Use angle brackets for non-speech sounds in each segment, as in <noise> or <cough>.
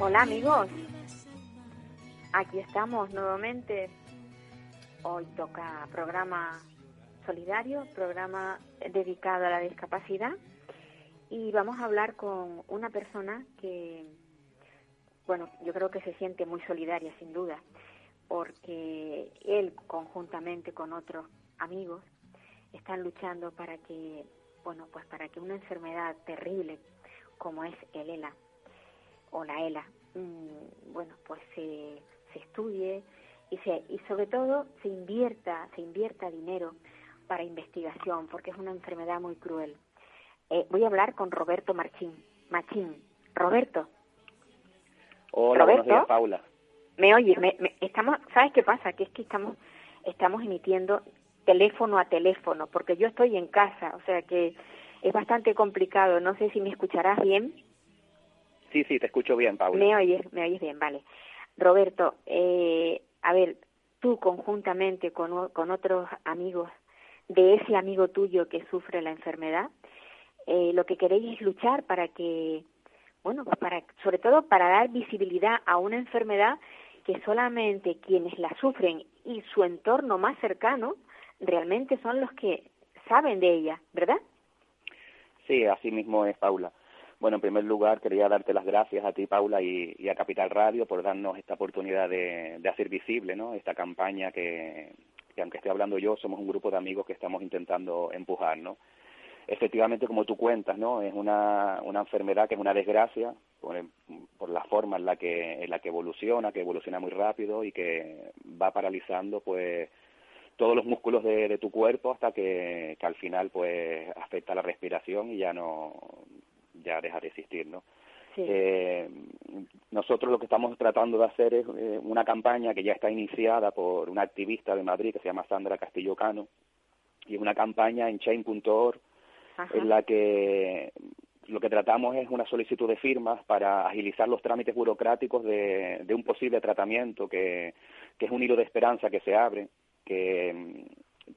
Hola amigos, aquí estamos nuevamente. Hoy toca programa solidario, programa dedicado a la discapacidad. Y vamos a hablar con una persona que, bueno, yo creo que se siente muy solidaria sin duda, porque él conjuntamente con otros amigos están luchando para que, bueno, pues para que una enfermedad terrible como es el ELA o la ELA, mm, bueno, pues se, se estudie y, se, y sobre todo se invierta, se invierta dinero para investigación, porque es una enfermedad muy cruel. Eh, voy a hablar con Roberto Marchín. Machín. Roberto, Hola, Roberto. buenos días, Paula. ¿me oyes? Me- me- estamos, ¿Sabes qué pasa? Que es que estamos, estamos emitiendo teléfono a teléfono, porque yo estoy en casa, o sea que es bastante complicado. No sé si me escucharás bien. Sí, sí, te escucho bien, Paula. Me oyes, me oyes bien, vale. Roberto, eh, a ver, tú conjuntamente con, con otros amigos de ese amigo tuyo que sufre la enfermedad, eh, lo que queréis es luchar para que, bueno, pues para, sobre todo para dar visibilidad a una enfermedad que solamente quienes la sufren y su entorno más cercano realmente son los que saben de ella, ¿verdad? Sí, así mismo es, Paula. Bueno, en primer lugar, quería darte las gracias a ti, Paula, y, a Capital Radio por darnos esta oportunidad de, hacer visible ¿no? esta campaña que, que, aunque esté hablando yo, somos un grupo de amigos que estamos intentando empujar, ¿no? Efectivamente, como tú cuentas, ¿no? Es una, una enfermedad que es una desgracia por, por la forma en la que en la que evoluciona, que evoluciona muy rápido y que va paralizando, pues, todos los músculos de, de tu cuerpo hasta que, que al final pues afecta la respiración y ya no ya deja de existir no Sí. Eh, nosotros lo que estamos tratando de hacer es eh, una campaña que ya está iniciada por una activista de Madrid que se llama Sandra Castillo Cano y es una campaña en chain.org en la que lo que tratamos es una solicitud de firmas para agilizar los trámites burocráticos de, de un posible tratamiento que, que es un hilo de esperanza que se abre que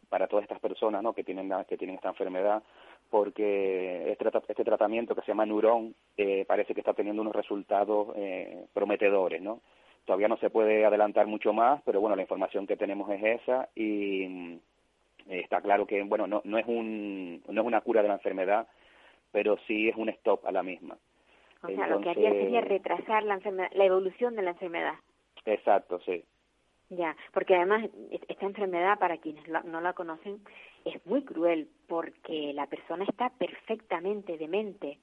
para todas estas personas ¿no? que tienen que tienen esta enfermedad porque este, este tratamiento que se llama Neuron eh, parece que está teniendo unos resultados eh, prometedores no todavía no se puede adelantar mucho más pero bueno la información que tenemos es esa y mm, está claro que bueno no, no es un no es una cura de la enfermedad pero sí es un stop a la misma O sea, lo que haría sería retrasar la enfermedad, la evolución de la enfermedad. exacto sí Ya, porque además es- esta enfermedad, para quienes no la conocen, es muy cruel porque la persona está perfectamente demente.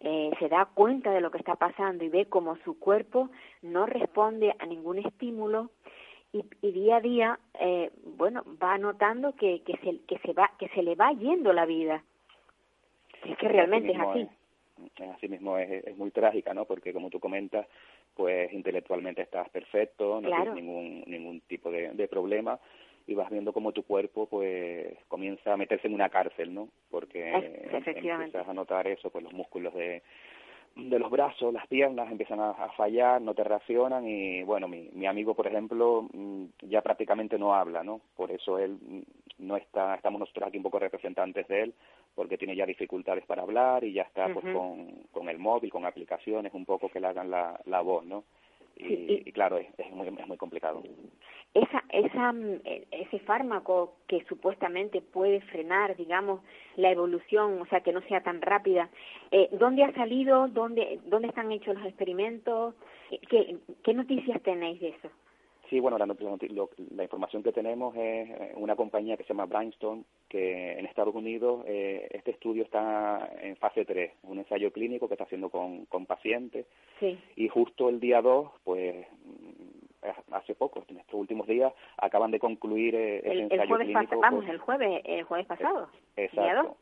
Eh, se da cuenta de lo que está pasando y ve como su cuerpo no responde a ningún estímulo y, y día a día, eh, bueno, va notando que, que, se, que, se va, que se le va yendo la vida. Es que realmente es mismo así. es- así mismo es, es muy trágica, ¿no? Porque como tú comentas, pues intelectualmente estás perfecto, no Claro. tienes ningún ningún tipo de, de problema y vas viendo cómo tu cuerpo pues comienza a meterse en una cárcel, ¿no? Porque efectivamente. empiezas a notar eso, pues los músculos de de los brazos, las piernas empiezan a, a fallar, no te reaccionan y bueno, mi, mi amigo, por ejemplo, mm, ya prácticamente no habla, ¿no? Por eso él no está, estamos nosotros aquí un poco representantes de él, porque tiene ya dificultades para hablar y ya está pues con, con el móvil, con aplicaciones, un poco que le hagan la, la voz, ¿no? Y, Sí, y- y claro, es, es, muy, es muy complicado. esa, esa, mm, e- ese fármaco que supuestamente puede frenar, digamos, la evolución, o sea, que no sea tan rápida, eh, ¿dónde ha salido? ¿Dónde, ¿Dónde están hechos los experimentos? ¿Qué, ¿Qué noticias tenéis de eso? Sí, bueno, la, lo- la información que tenemos es eh, una compañía que se llama Brainstorm, que en Estados Unidos eh, este estudio está en fase 3, un ensayo clínico que está haciendo con, con pacientes Sí. y justo el día 2, pues mm, hace poco, en estos últimos días, acaban de concluir eh, El, el ensayo jueves clínico. vamos, con- el jueves, el jueves pasado. Exacto.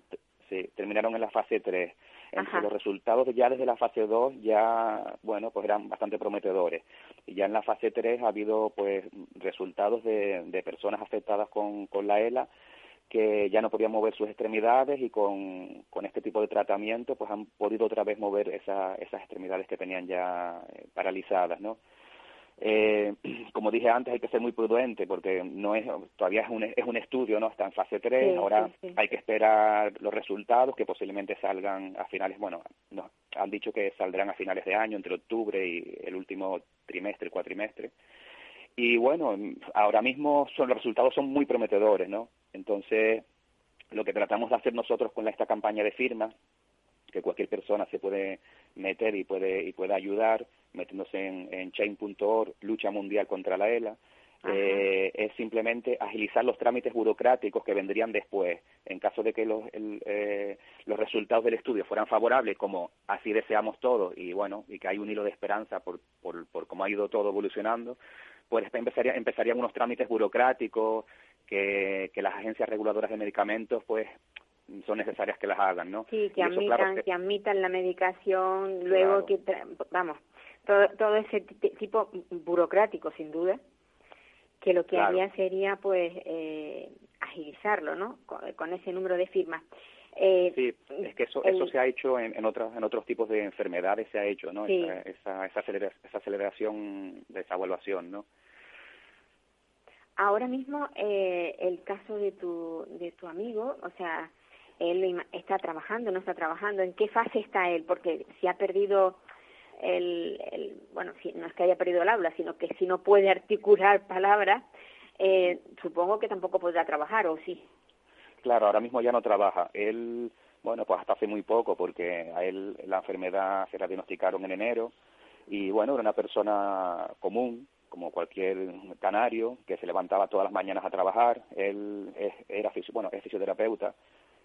Sí, terminaron en la fase 3. Entre los resultados ya desde la fase 2 ya, bueno, pues eran bastante prometedores. Y ya en la fase 3 ha habido pues resultados de, de personas afectadas con, con la ELA que ya no podían mover sus extremidades y con, con este tipo de tratamiento pues han podido otra vez mover esa, esas extremidades que tenían ya eh, paralizadas, ¿no? Eh, <clears throat> como dije antes, hay que ser muy prudente porque no es todavía es un, es un estudio, no está en fase 3. ahora hay que esperar los resultados que posiblemente salgan a finales. Bueno, nos han dicho que saldrán a finales de año, entre octubre y el último trimestre, cuatrimestre. Y bueno, ahora mismo son, los resultados son muy prometedores, ¿no? Entonces, lo que tratamos de hacer nosotros con esta campaña de firmas, que cualquier persona se puede meter y puede, y puede ayudar, metiéndose en, en chain.org, lucha mundial contra la ELA, eh, es simplemente agilizar los trámites burocráticos que vendrían después. En caso de que los, eh, los resultados del estudio fueran favorables, como así deseamos todos, y bueno, y que hay un hilo de esperanza por, por, por cómo ha ido todo evolucionando, pues empezaría, empezarían unos trámites burocráticos que, que las agencias reguladoras de medicamentos pues son necesarias que las hagan, ¿no? Sí, que admitan, que... admitan la medicación, luego que, vamos, todo, todo ese tipo burocrático, sin duda, que lo que haría sería, pues, eh, agilizarlo, ¿no? Con, ese número de firmas. Eh, sí, es que eso, eso se ha hecho en, en, otros, en otros tipos de enfermedades, se ha hecho, ¿no? Esa, esa, esa, esa aceleración de esa evaluación, ¿no? Ahora mismo, eh, el caso de tu, de tu amigo, o sea, él está trabajando, no está trabajando, ¿en qué fase está él? Porque si ha perdido el, el bueno, si, no es que haya perdido el habla, sino que si no puede articular palabras, eh, supongo que tampoco podrá trabajar, ¿o sí? Claro, ahora mismo ya no trabaja. Él, bueno, pues hasta hace muy poco, porque a él la enfermedad se la diagnosticaron en enero, y bueno, era una persona común, como cualquier canario que se levantaba todas las mañanas a trabajar. Él era bueno, es fisioterapeuta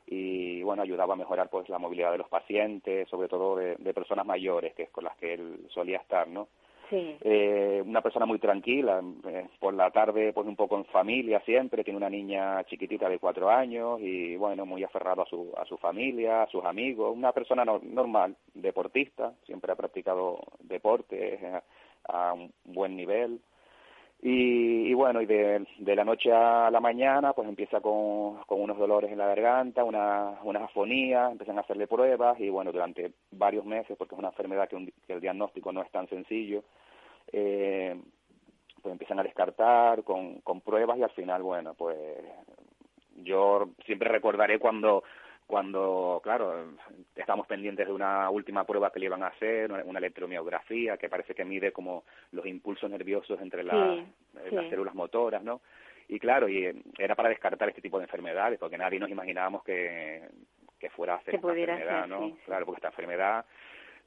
y bueno, ayudaba a mejorar pues la movilidad de los pacientes, sobre todo de, personas mayores, que es con las que él solía estar, ¿no? Sí. Eh, una persona muy tranquila, eh, por la tarde pues un poco en familia siempre, tiene una niña chiquitita de cuatro años y bueno, muy aferrado a su, a su familia, a sus amigos, una persona normal, deportista, siempre ha practicado deporte, a un buen nivel. Y, y bueno, y de, de, la noche a la mañana, pues empieza con, con unos dolores en la garganta, una, unas afonías, empiezan a hacerle pruebas y bueno, durante varios meses, porque es una enfermedad que, un, que el diagnóstico no es tan sencillo, eh, pues empiezan a descartar con, con pruebas y al final, bueno, pues yo siempre recordaré cuando cuando, claro, estamos pendientes de una última prueba que le iban a hacer, una, electromiografía que parece que mide como los impulsos nerviosos entre las células motoras, ¿no? Y claro, y eh, era para descartar este tipo de enfermedades, porque nadie nos imaginábamos que, que fuera a hacer esta enfermedad, ¿no? Claro, porque esta enfermedad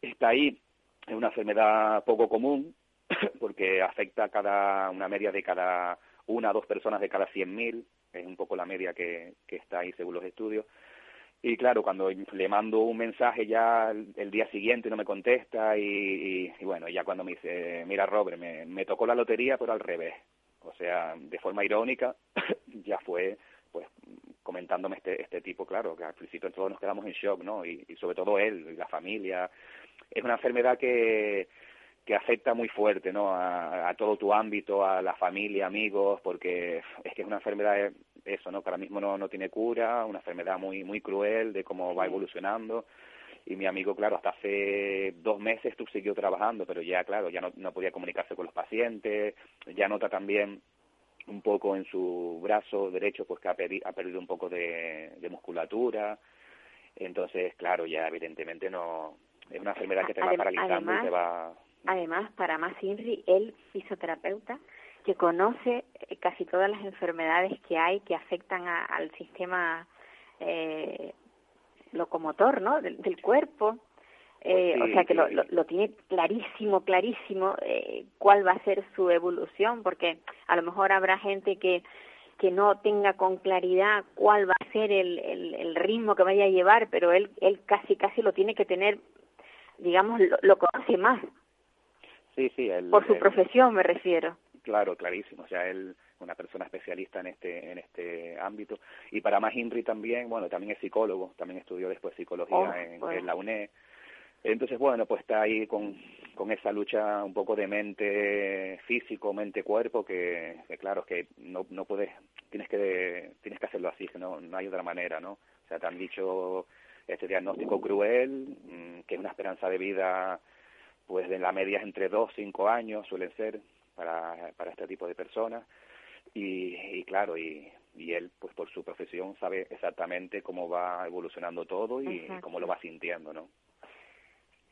está ahí, es una enfermedad poco común, <coughs> porque afecta a cada, una media de cada una o dos personas de cada 100.000, es un poco la media que, que está ahí según los estudios, y claro, cuando le mando un mensaje ya el, día siguiente no me contesta y, y, bueno, ya cuando me dice, mira Robert, me, me tocó la lotería pero al revés. O sea, de forma irónica, <laughs> ya fue pues comentándome este, este tipo, claro, que al principio todos nos quedamos en shock, ¿no? Y, y sobre todo él y la familia. Es una enfermedad que, que afecta muy fuerte, ¿no? A, a, todo tu ámbito, a la familia, amigos, porque es que es una enfermedad eso, ¿no? Que ahora mismo no, no tiene cura, una enfermedad muy, muy cruel de cómo va evolucionando. Y mi amigo, claro, hasta hace dos meses tú siguió trabajando, pero ya, claro, ya no, no podía comunicarse con los pacientes, ya nota también un poco en su brazo derecho, pues que ha, ha perdido un poco de, de musculatura. Entonces, claro, ya evidentemente no, es una enfermedad que te va paralizando además, y te va... Además, para más Inri, el fisioterapeuta, que conoce eh, casi todas las enfermedades que hay que afectan a, al sistema eh, locomotor, ¿no? Del, del cuerpo. Eh, pues sí, o sea que sí. lo, lo, lo, tiene clarísimo, clarísimo eh, cuál va a ser su evolución, porque a lo mejor habrá gente que que no tenga con claridad cuál va a ser el, el, el ritmo que vaya a llevar, pero él él casi casi lo tiene que tener, digamos, lo, lo conoce más. Sí, sí, el, por su el, profesión me refiero claro, clarísimo. O sea, él una persona especialista en este en este ámbito y para más Inri también bueno también es psicólogo también estudió después psicología Oh, en, bueno. en la UNED entonces bueno pues está ahí con con esa lucha un poco de mente físico mente cuerpo que, que claro es que no no puedes tienes que tienes que hacerlo así que no no hay otra manera no o sea te han dicho este diagnóstico cruel mm, que es una esperanza de vida pues de la media es entre dos cinco años suelen ser para para este tipo de personas. Y, y claro y y él pues por su profesión sabe exactamente cómo va evolucionando todo y Exacto. cómo lo va sintiendo no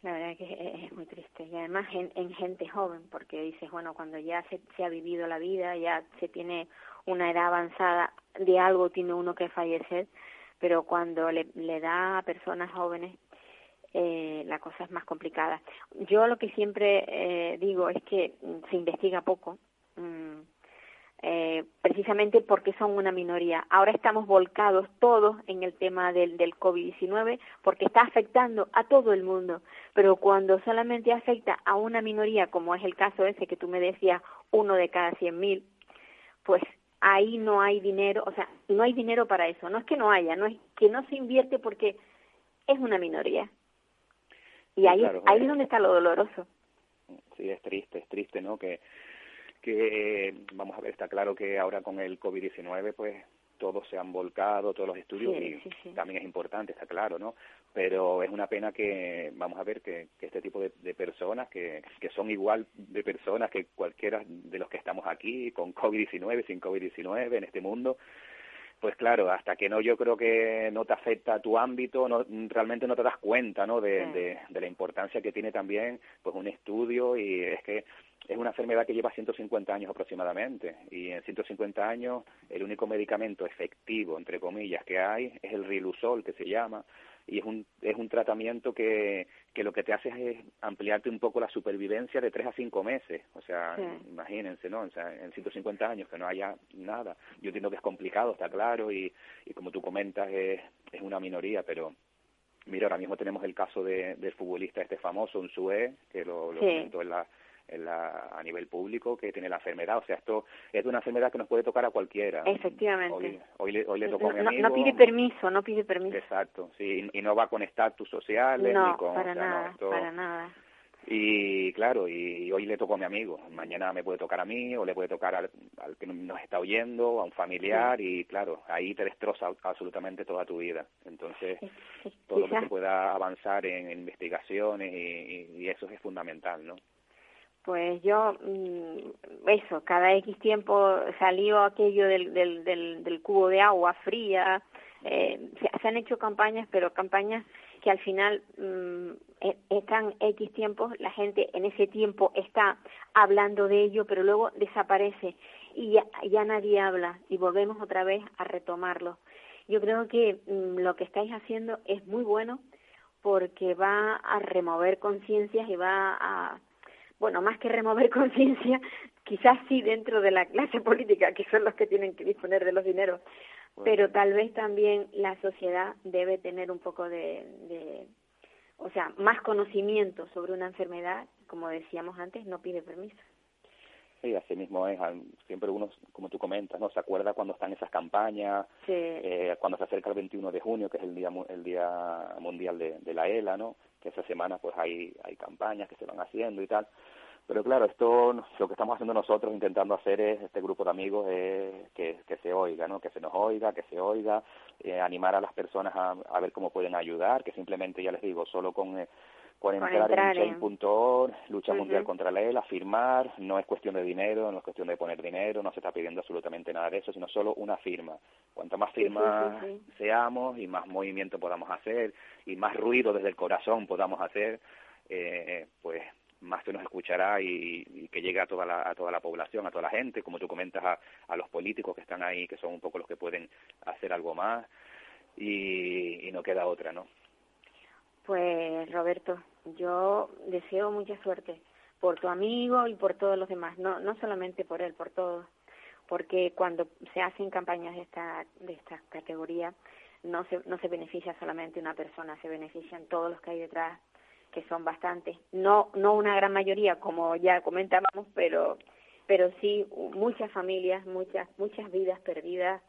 La verdad que es, es muy triste. Y además en, en gente joven porque dices, bueno, cuando ya se, se ha vivido la vida, ya se tiene una edad avanzada, de algo tiene uno que fallecer, pero cuando le, le da a personas jóvenes eh, la cosa es más complicada. Yo lo que siempre eh, digo es que mm, se investiga poco, mm, eh, precisamente porque son una minoría. Ahora estamos volcados todos en el tema del, del COVID-19 porque está afectando a todo el mundo, pero cuando solamente afecta a una minoría, como es el caso ese que tú me decías, uno de cada cien mil, pues ahí no hay dinero, o sea, no hay dinero para eso. No es que no haya, no es que no se invierte porque es una minoría. Y ahí, claro, ahí eh. es donde está lo doloroso. sí es triste es triste no que que vamos a ver está claro que ahora con el covid 19 pues todos se han volcado todos los estudios Sí, y sí, sí. también es importante está claro no pero es una pena que vamos a ver que, que este tipo de, de personas que, que son igual de personas que cualquiera de los que estamos aquí con covid 19 sin covid 19 en este mundo pues claro, hasta que no yo creo que no te afecta tu ámbito, no, realmente no te das cuenta, ¿no? De, de, de la importancia que tiene también, pues un estudio y es que es una enfermedad que lleva 150 años aproximadamente y en 150 años el único medicamento efectivo, entre comillas, que hay es el Riluzol, que se llama, y es un, es un tratamiento que, que lo que te hace es ampliarte un poco la supervivencia de tres a cinco meses. O sea, Sí. imagínense, ¿no? O sea, en 150 años que no haya nada. Yo entiendo que es complicado, está claro, y, y como tú comentas, es, es una minoría, pero mira, ahora mismo tenemos el caso de, del futbolista este famoso, un Sue, que lo, lo Sí. comentó en la, en la, a nivel público, que tiene la enfermedad. O sea, esto es de una enfermedad que nos puede tocar a cualquiera. Efectivamente. Hoy, hoy, le, hoy le tocó a mi No, amigo. no pide permiso, no pide permiso. Exacto, sí, y y no va con estatus sociales No, ni con... para o sea, no, nada, esto- para nada. Y claro, y hoy le tocó a mi amigo, mañana me puede tocar a mí o le puede tocar al, al que nos está oyendo, a un familiar y claro, ahí te destroza absolutamente toda tu vida. Entonces, Es- es- todo lo que se pueda avanzar en investigaciones y eso es fundamental, ¿no? Pues yo, mm, eso, cada X tiempo salió aquello del, del, del, del cubo de agua fría, eh, se, han hecho campañas, pero campañas que al final mm, e- están X tiempos, la gente en ese tiempo está hablando de ello, pero luego desaparece y ya, ya nadie habla y volvemos otra vez a retomarlo. Yo creo que mm, lo que estáis haciendo es muy bueno porque va a remover conciencias y va a, bueno, más que remover <laughs> conciencia, quizás sí dentro de la clase política, que son los que tienen que disponer de los dineros, pero tal vez también la sociedad debe tener un poco de, de, o sea, más conocimiento sobre una enfermedad, como decíamos antes, no pide permiso. Sí, así mismo es, siempre uno, como tú comentas, ¿no? Se acuerda cuando están esas campañas, Sí, eh, cuando se acerca el 21 de junio, que es el día el día mundial de, de la ELA, ¿no? Que esa semana pues hay hay campañas que se van haciendo y tal. Pero claro, esto lo que estamos haciendo nosotros intentando hacer es este grupo de amigos es que, que se oiga, ¿no? Que se nos oiga, que se oiga, eh, animar a las personas a, a ver cómo pueden ayudar, que simplemente ya les digo, solo con eh, con entrar, entrar en lucha mundial contra la ELA, firmar, no es cuestión de dinero, no es cuestión de poner dinero, no se está pidiendo absolutamente nada de eso, sino solo una firma. Cuanto más sí, firmas sí, sí. seamos y más movimiento podamos hacer y más ruido desde el corazón podamos hacer, eh, pues más se nos escuchará y, que llegue a toda la a toda la población, a toda la gente, como tú comentas a, a los políticos que están ahí, que son un poco los que pueden hacer algo más y, y no queda otra, ¿no? Pues Roberto, yo deseo mucha suerte por tu amigo y por todos los demás, no no solamente por él, por todos, porque cuando se hacen campañas de esta de esta categoría no se no se beneficia solamente una persona, se benefician todos los que hay detrás, que son bastantes, no no una gran mayoría como ya comentábamos, pero pero sí muchas familias, muchas muchas vidas perdidas,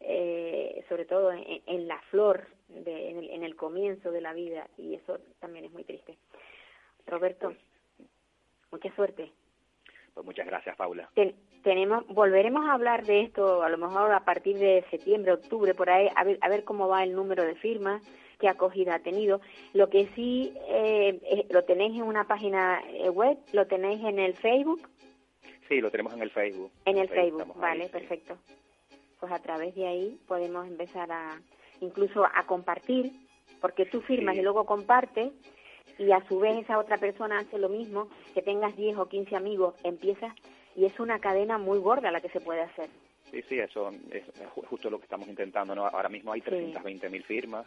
eh, sobre todo en, la flor, de, en, el, en el comienzo de la vida, y eso también es muy triste. Roberto, mucha suerte. Pues muchas gracias, Paula. Tenemos, volveremos a hablar de esto a lo mejor a partir de septiembre, octubre, por ahí, a ver, a ver cómo va el número de firmas, qué acogida ha tenido. Lo que sí eh, eh, lo tenéis en una página web, lo tenéis en el Facebook. Sí, lo tenemos en el Facebook. En el Facebook, vale, perfecto. Pues a través de ahí podemos empezar a, incluso a compartir, porque tú firmas y luego compartes, y a su vez esa otra persona hace lo mismo, que tengas 10 o 15 amigos, empiezas, y es una cadena muy gorda la que se puede hacer. Sí, sí, eso es justo lo que estamos intentando, ¿no? Ahora mismo hay 320.000 firmas,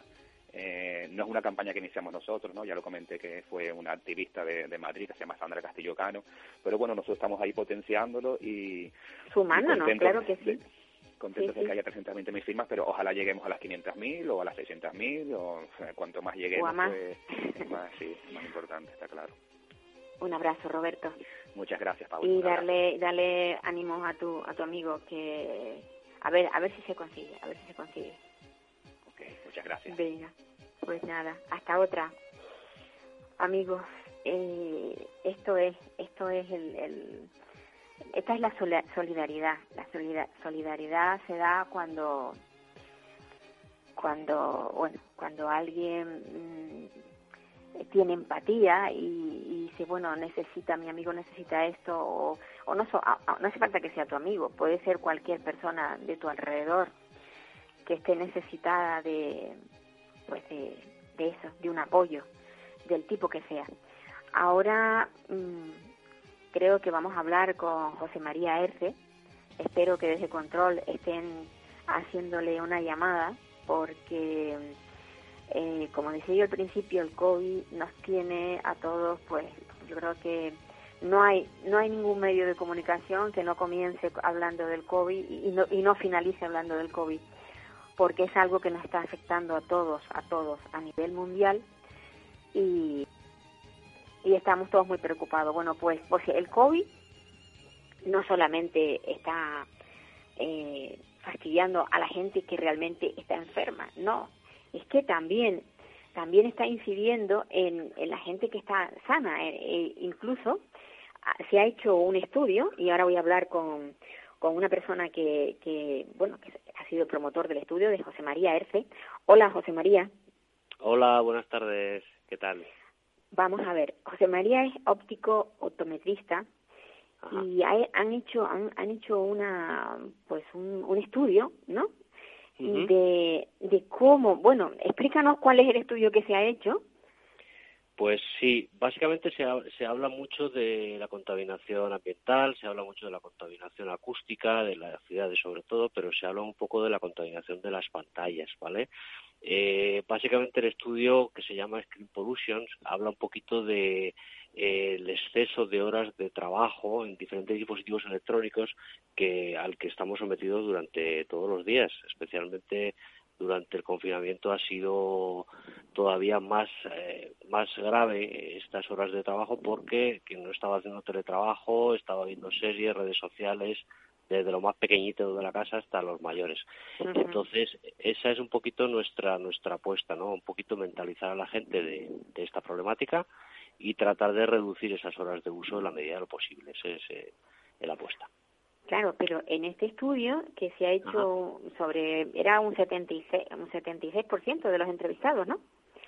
eh, no es una campaña que iniciamos nosotros, ¿no? Ya lo comenté que fue una activista de, Madrid que se llama Sandra Castillo Cano, pero bueno, nosotros estamos ahí potenciándolo y... Sumándonos, claro que sí. contentos de que haya 320.000 firmas, pero ojalá lleguemos a las 500.000 o a las 600.000 o cuanto más lleguemos, más. Pues, más, sí, más importante, está claro. Un abrazo, Roberto. Muchas gracias, Pablo. Y darle, darle ánimos a tu, a tu amigo que... A ver, a ver si se consigue, a ver si se consigue. Muchas gracias. Venga, pues nada, hasta otra. Amigos, eh, esto es, esto es el, esta es la solidaridad. La solidaridad se da cuando, cuando, bueno, cuando alguien mm, tiene empatía y, dice, bueno, necesita, mi amigo necesita esto, o, o no, no hace falta que sea tu amigo, puede ser cualquier persona de tu alrededor que esté necesitada de, pues de, eso, de un apoyo, del tipo que sea. Ahora mm, creo que vamos a hablar con José María Erce. Espero que desde Control estén haciéndole una llamada porque, eh, como decía yo al principio, el COVID nos tiene a todos, pues yo creo que no hay no hay ningún medio de comunicación que no comience hablando del COVID y no, y no finalice hablando del COVID porque es algo que nos está afectando a todos, a todos a nivel mundial y, y estamos todos muy preocupados. Bueno, pues, pues el COVID no solamente está eh, fastidiando a la gente que realmente está enferma, no, es que también también está incidiendo en, la gente que está sana. Eh, incluso ah, se ha hecho un estudio, y ahora voy a hablar con, con una persona que, que, bueno, que ha sido promotor del estudio, de José María Erce. Hola, José María. Hola, buenas tardes. ¿Qué tal? Vamos a ver. José María es óptico optometrista y han hecho han, han hecho una pues un, un estudio, ¿no? De, de cómo, bueno, explícanos cuál es el estudio que se ha hecho pues sí, básicamente se, se, habla mucho de la contaminación ambiental, se habla mucho de la contaminación acústica, de las ciudades sobre todo, pero se habla un poco de la contaminación de las pantallas, ¿vale? Eh, básicamente el estudio que se llama Screen Pollution habla un poquito de el exceso de horas de trabajo en diferentes dispositivos electrónicos que al que estamos sometidos durante todos los días, especialmente durante el confinamiento ha sido todavía más, eh, más grave estas horas de trabajo porque quien no estaba haciendo teletrabajo estaba viendo series, redes sociales, desde lo más pequeñito de la casa hasta los mayores. Entonces, esa es un poquito nuestra nuestra apuesta, ¿no? Un poquito mentalizar a la gente de, de esta problemática y tratar de reducir esas horas de uso en la medida de lo posible. Esa es eh, la apuesta. Claro, pero en este estudio que se ha hecho sobre, era un 76, un 76% de los entrevistados, ¿no?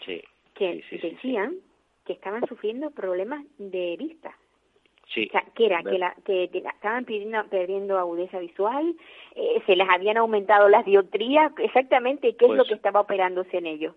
Sí. Que decían que estaban sufriendo problemas de vista. Sí. O sea, que era que, la, que, estaban pidiendo, perdiendo agudeza visual, eh, se les habían aumentado las dioptrías, exactamente qué es lo pues que estaba operándose en ellos.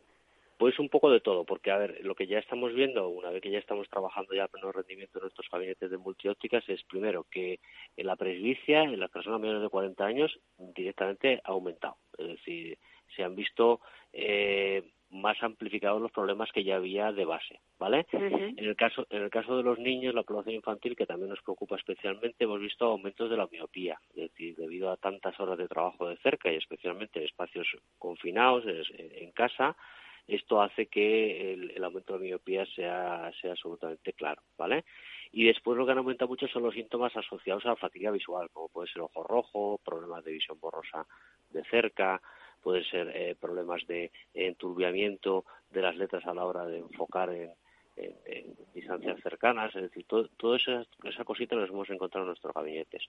Pues un poco de todo, porque a ver, lo que ya estamos viendo, una vez que ya estamos trabajando ya a pleno rendimiento en nuestros gabinetes de multiópticas, es primero que en la presbicia, en las personas menores de 40 años, directamente ha aumentado. Es decir, se han visto eh, más amplificados los problemas que ya había de base, ¿vale? En el caso en el caso de los niños, la población infantil que también nos preocupa especialmente, hemos visto aumentos de la miopía, es decir, debido a tantas horas de trabajo de cerca y especialmente en espacios confinados en casa, esto hace que el, aumento de miopía sea, sea absolutamente claro, ¿vale? Y después lo que han aumentado mucho son los síntomas asociados a la fatiga visual, como puede ser ojo rojo, problemas de visión borrosa de cerca, puede ser eh, problemas de enturbiamiento de las letras a la hora de enfocar en, en, distancias cercanas, es decir, todo, todo esa, esa cosita las hemos encontrado en nuestros gabinetes.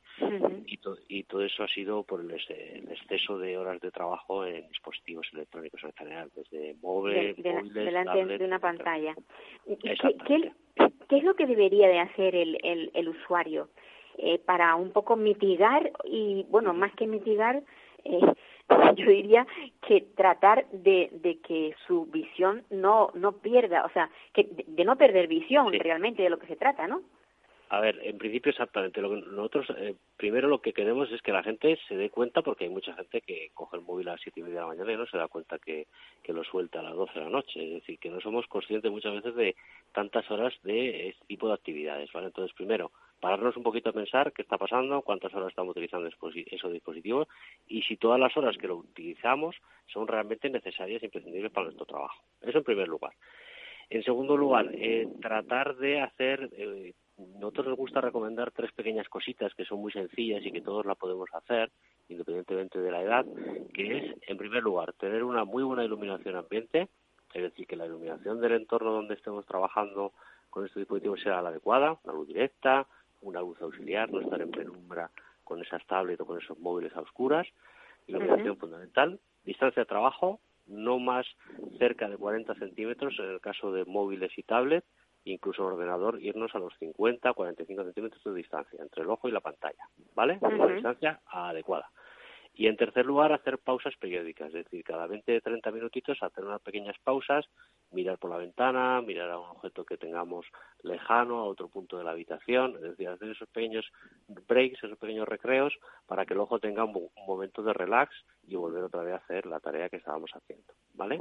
y, y todo eso ha sido por el, exceso de horas de trabajo en dispositivos electrónicos en general, desde móviles, delante de una pantalla. ¿Qué, qué, qué, es lo que debería de hacer el, el, el usuario eh, para un poco mitigar y, bueno, más que mitigar, eh, <laughs> yo diría que tratar de, de que su visión no no pierda, o sea, que de, no perder visión realmente de lo que se trata, ¿no? A ver, en principio exactamente. Lo que nosotros eh, primero lo que queremos es que la gente se dé cuenta, porque hay mucha gente que coge el móvil a las siete y media de la mañana y no se da cuenta que, que lo suelta a las doce de la noche. Es decir, que no somos conscientes muchas veces de tantas horas de este tipo de actividades, ¿vale? Entonces, primero, pararnos un poquito a pensar qué está pasando, cuántas horas estamos utilizando esos dispositivos y si todas las horas que lo utilizamos son realmente necesarias e imprescindibles para nuestro trabajo. Eso en primer lugar. En segundo lugar, eh, tratar de hacer, eh, nosotros nos gusta recomendar tres pequeñas cositas que son muy sencillas y que todos la podemos hacer, independientemente de la edad, que es, en primer lugar, tener una muy buena iluminación ambiente, es decir, que la iluminación del entorno donde estemos trabajando con este dispositivo sea la adecuada, una luz directa, una luz auxiliar, no estar en penumbra con esas tablets o con esos móviles a oscuras. Iluminación fundamental. Distancia de trabajo, no más cerca de 40 centímetros en el caso de móviles y tablets, incluso ordenador, irnos a los 50, 45 centímetros de distancia entre el ojo y la pantalla, ¿vale? Una distancia adecuada. Y en tercer lugar, hacer pausas periódicas, es decir, cada 20 30 minutitos hacer unas pequeñas pausas, mirar por la ventana, mirar a un objeto que tengamos lejano, a otro punto de la habitación, es decir, hacer esos pequeños breaks, esos pequeños recreos, para que el ojo tenga un, momento de relax y volver otra vez a hacer la tarea que estábamos haciendo, ¿vale?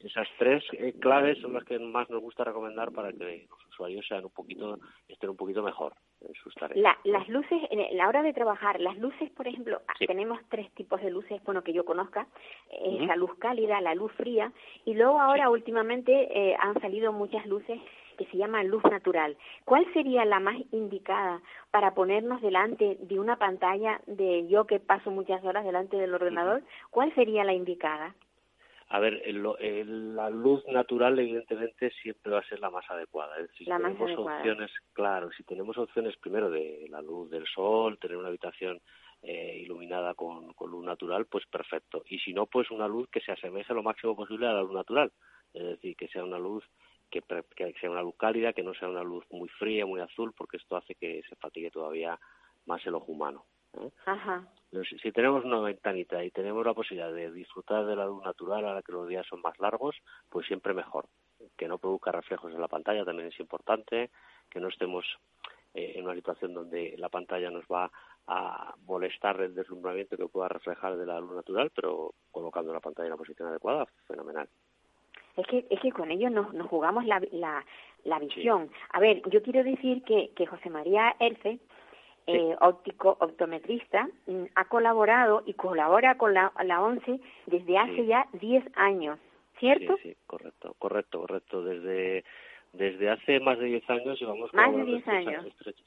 Esas tres eh, claves son las que más nos gusta recomendar para que los usuarios sean un poquito, estén un poquito mejor en sus tareas. las luces, en la hora de trabajar, las luces, por ejemplo, tenemos tres tipos de luces, bueno, que yo conozca, eh, la luz cálida, la luz fría, y luego ahora últimamente eh, han salido muchas luces que se llaman luz natural. ¿Cuál sería la más indicada para ponernos delante de una pantalla de yo que paso muchas horas delante del ordenador? ¿Cuál sería la indicada? A ver, la luz natural evidentemente siempre va a ser la más adecuada. si tenemos opciones, claro, si tenemos opciones primero de la luz del sol, tener una habitación eh, iluminada con, luz natural, pues perfecto. Y si no, pues una luz que se asemeje lo máximo posible a la luz natural. Es decir, que sea una luz que, que sea una luz cálida, que no sea una luz muy fría, muy azul, porque esto hace que se fatigue todavía más el ojo humano. ¿eh? Ajá. Si tenemos una ventanita y tenemos la posibilidad de disfrutar de la luz natural ahora que los días son más largos, pues siempre mejor. Que no produzca reflejos en la pantalla también es importante, que no estemos eh, en una situación donde la pantalla nos va a molestar el deslumbramiento que pueda reflejar de la luz natural, pero colocando la pantalla en la posición adecuada, fenomenal. Es que, es que con ello nos, nos jugamos la, la, la visión. A ver, yo quiero decir que, que José María Erce eh, óptico optometrista, mm, ha colaborado y colabora con la, la ONCE desde hace ya 10 años, ¿cierto? Sí, sí, correcto, correcto, correcto. Desde desde hace más de 10 años llevamos más de 10 años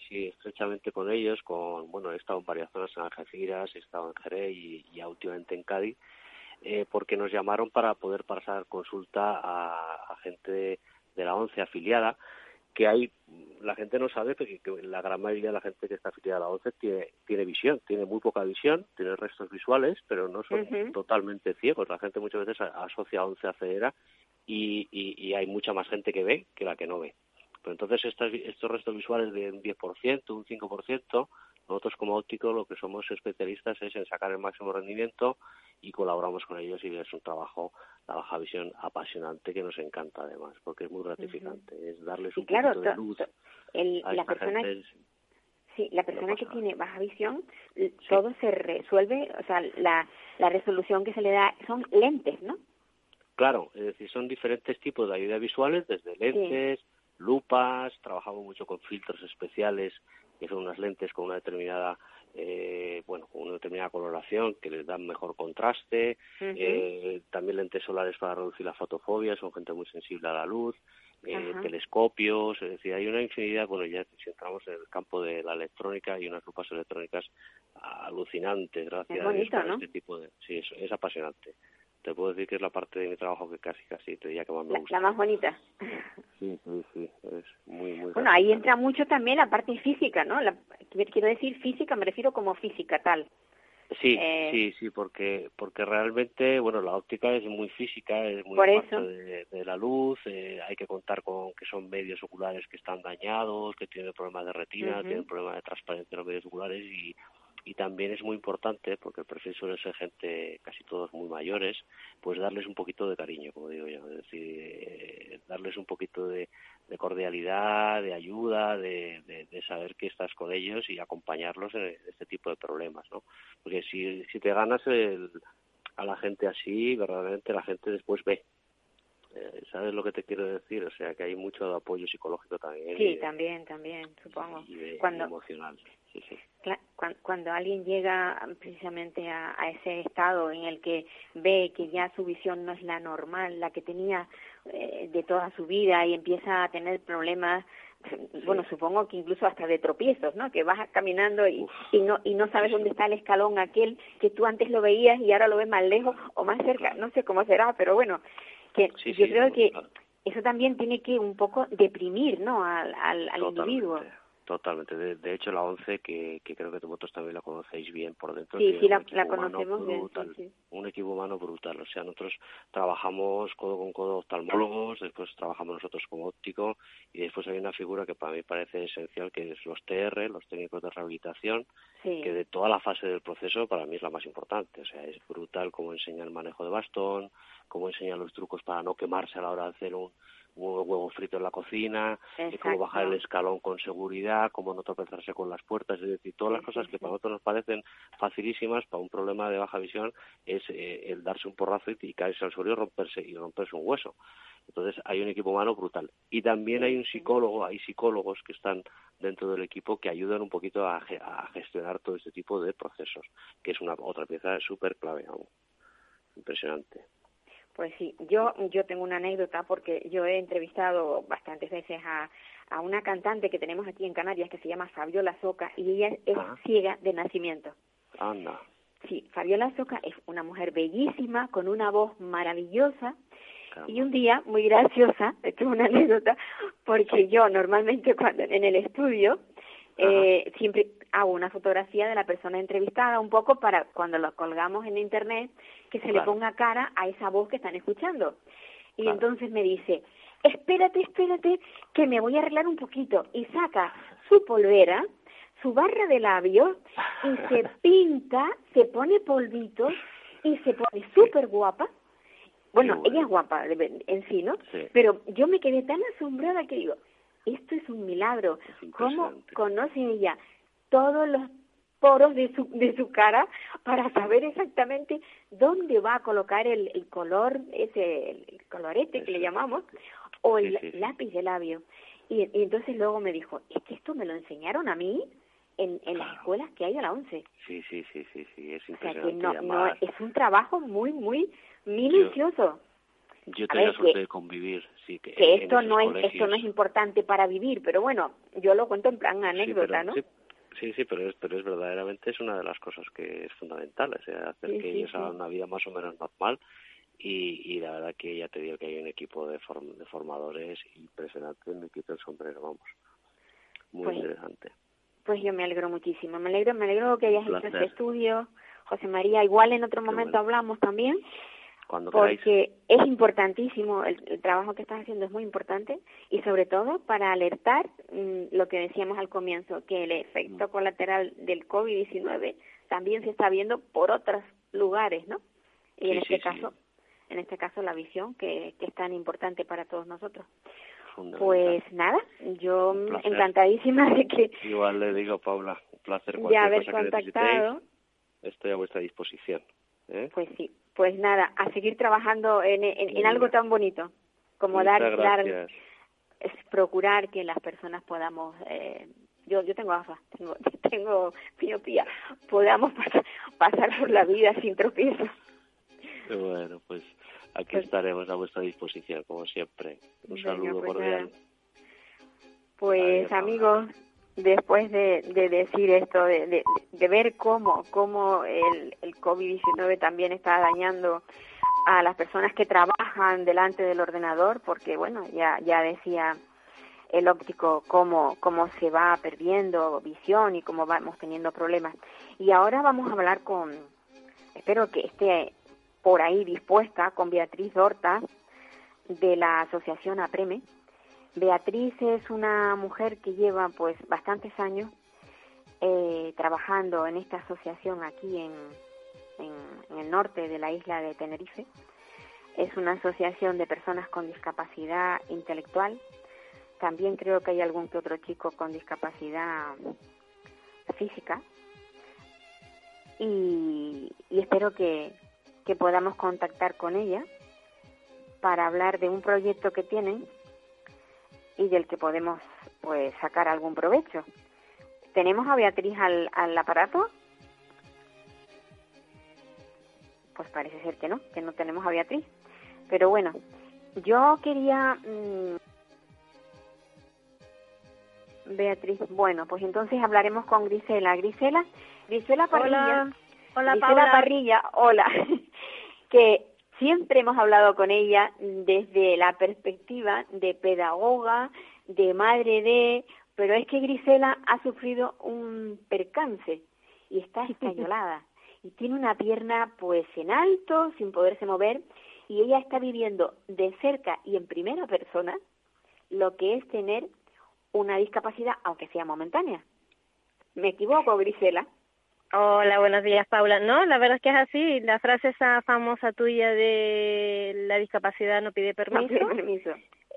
sí, estrechamente con ellos con bueno he estado en varias zonas en Algeciras he estado en Jerez y, y últimamente en Cádiz eh, porque nos llamaron para poder pasar consulta a, a gente de, de la ONCE afiliada que hay la gente no sabe que, la gran mayoría de la gente que está afiliada a la ONCE tiene, tiene visión, tiene muy poca visión, tiene restos visuales, pero no son totalmente ciegos. La gente muchas veces asocia a ONCE a ceguera y, y, hay mucha más gente que ve que la que no ve. Pero entonces estos, estos restos visuales de un 10%, un 5%, nosotros como óptico lo que somos especialistas es en sacar el máximo rendimiento y colaboramos con ellos y es un trabajo, la baja visión apasionante que nos encanta además, porque es muy gratificante, es darles un claro, de luz a la persona Sí, la persona que tiene baja visión, todo se resuelve, o sea, la, la resolución que se le da son lentes, ¿no? Claro, es decir, son diferentes tipos de ayudas visuales, desde lentes, lupas, trabajamos mucho con filtros especiales, que son unas lentes con una determinada eh, bueno, con una determinada coloración que les dan mejor contraste, eh, también lentes solares para reducir la fotofobia, son gente muy sensible a la luz, eh, telescopios, es decir, hay una infinidad, bueno, ya si entramos en el campo de la electrónica, hay unas lupas electrónicas alucinantes, gracias a Dios, este tipo de... Sí, es, es apasionante te puedo decir que es la parte de mi trabajo que casi casi te diría que más me gusta. La, más bonita. Sí, sí, sí, es muy, muy. Bueno, ahí entra mucho también la parte física, ¿no? La, quiero decir física, me refiero como física tal. Sí, eh, sí, sí, porque porque realmente, bueno, la óptica es muy física, es muy De, de, la luz, eh, hay que contar con que son medios oculares que están dañados, que tienen problemas de retina, tienen problemas de transparencia en los medios oculares y y también es muy importante, porque el perfil suele ser gente, casi todos muy mayores, pues darles un poquito de cariño, como digo yo, es decir, eh, darles un poquito de, cordialidad, de ayuda, de, de, saber que estás con ellos y acompañarlos en este tipo de problemas, ¿no? Porque si, si te ganas el, a la gente así, verdaderamente la gente después ve ¿Sabes lo que te quiero decir? O sea, que hay mucho apoyo psicológico también. Sí, también, también, supongo. Y cuando, emocional, sí, sí. Cuando, alguien llega precisamente a, ese estado en el que ve que ya su visión no es la normal, la que tenía eh, de toda su vida y empieza a tener problemas bueno, supongo que incluso hasta de tropiezos, ¿no? Que vas caminando y, y no y no sabes dónde está el escalón aquel que tú antes lo veías y ahora lo ves más lejos o más cerca, no sé cómo será, pero bueno, que yo creo que eso también tiene que un poco deprimir, ¿no? Al, al, al individuo. Totalmente. De, hecho, la ONCE, que, que, creo que vosotros también la conocéis bien por dentro, sí, sí, la, conocemos bien, un equipo humano brutal. O sea, nosotros trabajamos codo con codo oftalmólogos, después trabajamos nosotros como óptico y después hay una figura que para mí parece esencial, que es los TR, los técnicos de rehabilitación, que de toda la fase del proceso para mí es la más importante. O sea, es brutal cómo enseña el manejo de bastón, cómo enseña los trucos para no quemarse a la hora de hacer un, huevo frito en la cocina, cómo bajar el escalón con seguridad, cómo no tropezarse con las puertas, es decir, todas las cosas que para nosotros nos parecen facilísimas para un problema de baja visión es eh, el darse un porrazo y, caerse al suelo y romperse, y romperse un hueso. Entonces hay un equipo humano brutal. Y también hay un psicólogo, hay psicólogos que están dentro del equipo que ayudan un poquito a, gestionar todo este tipo de procesos, que es una otra pieza súper clave. Impresionante. Pues sí, yo, yo tengo una anécdota porque yo he entrevistado bastantes veces a, a una cantante que tenemos aquí en Canarias que se llama Fabiola Soca y ella es ah. ciega de nacimiento. Anda. Sí, Fabiola Soca es una mujer bellísima, con una voz maravillosa. Y un día, muy graciosa, <laughs> esto es una anécdota, porque yo normalmente cuando en el estudio eh, siempre hago una fotografía de la persona entrevistada un poco para cuando lo colgamos en internet que se le ponga cara a esa voz que están escuchando. Y entonces me dice, espérate, espérate, que me voy a arreglar un poquito. Y saca su polvera, su barra de labios, y se <laughs> pinta, se pone polvitos y se pone súper guapa. Bueno, ella es guapa en sí, ¿no? Pero yo me quedé tan asombrada que digo, esto es un milagro. ¿Cómo conoce ella todos los poros de su, de su cara para saber exactamente dónde va a colocar el, el color, ese el colorete que le llamamos, o el lápiz de labio. Y, entonces luego me dijo, es que esto me lo enseñaron a mí en, en las escuelas que hay a la ONCE. Sí, sí, sí, sí, sí, es impresionante. O sea que no, no, es un trabajo muy, muy minucioso. Yo tenía suerte de convivir, sí. Que, esto no es esto no es importante para vivir, pero bueno, yo lo cuento en plan anécdota, ¿no? Sí, sí, pero es, pero es verdaderamente es una de las cosas que es fundamental, o sea, hacer que ellos hagan una vida más o menos normal y, y la verdad que ya te digo que hay un equipo de, de formadores impresionante, me quito el sombrero, vamos, muy pues, interesante. Pues yo me alegro muchísimo, me alegro, me alegro que hayas hecho este estudio, José María, igual en otro momento hablamos también porque es importantísimo, el, trabajo que estás haciendo es muy importante y sobre todo para alertar mm, lo que decíamos al comienzo, que el efecto colateral del COVID-19 también se está viendo por otros lugares, ¿no? Y en este caso, en este caso la visión que, que es tan importante para todos nosotros. Pues nada, yo encantadísima de que... Igual le digo, Paula, un placer. De haber contactado. Estoy a vuestra disposición. ¿eh? Pues sí, pues nada, a seguir trabajando en, en, algo tan bonito como dar, dar, es procurar que las personas podamos eh, yo yo tengo gafas, <laughs> tengo, tengo miopía, podamos pasar, pasar por la vida sin tropiezos. Bueno, pues aquí Pues- estaremos a vuestra disposición, como siempre. Un saludo pues cordial. nada. Pues Adiós, amigos, después de, de decir esto, de, de, ver cómo, cómo el, el COVID-19 también está dañando a las personas que trabajan delante del ordenador, porque bueno, ya, ya decía el óptico cómo, cómo se va perdiendo visión y cómo vamos teniendo problemas. Y ahora vamos a hablar con, espero que esté por ahí dispuesta, con Beatriz Horta, de la Asociación APREME. Beatriz es una mujer que lleva pues bastantes años eh, trabajando en esta asociación aquí en, el norte de la isla de Tenerife. Es una asociación de personas con discapacidad intelectual. También creo que hay algún que otro chico con discapacidad física. Y, y espero que, que podamos contactar con ella para hablar de un proyecto que tienen y del que podemos pues sacar algún provecho. ¿Tenemos a Beatriz al, al aparato? Pues parece ser que no, que no tenemos a Beatriz. Pero bueno, yo quería... mm, Beatriz, bueno, pues entonces hablaremos con Grisela. Grisela, Grisela Parrilla. Hola, hola Grisela Paula. Parrilla, hola. <laughs> que siempre hemos hablado con ella desde la perspectiva de pedagoga, de madre de, pero es que Grisela ha sufrido un percance y está <laughs> escayolada y tiene una pierna pues en alto, sin poderse mover y ella está viviendo de cerca y en primera persona lo que es tener una discapacidad, aunque sea momentánea. ¿Me equivoco, Grisela? Hola, buenos días, Paula. No, la verdad es que es así. La frase esa famosa tuya de la discapacidad no pide permiso. No, permiso.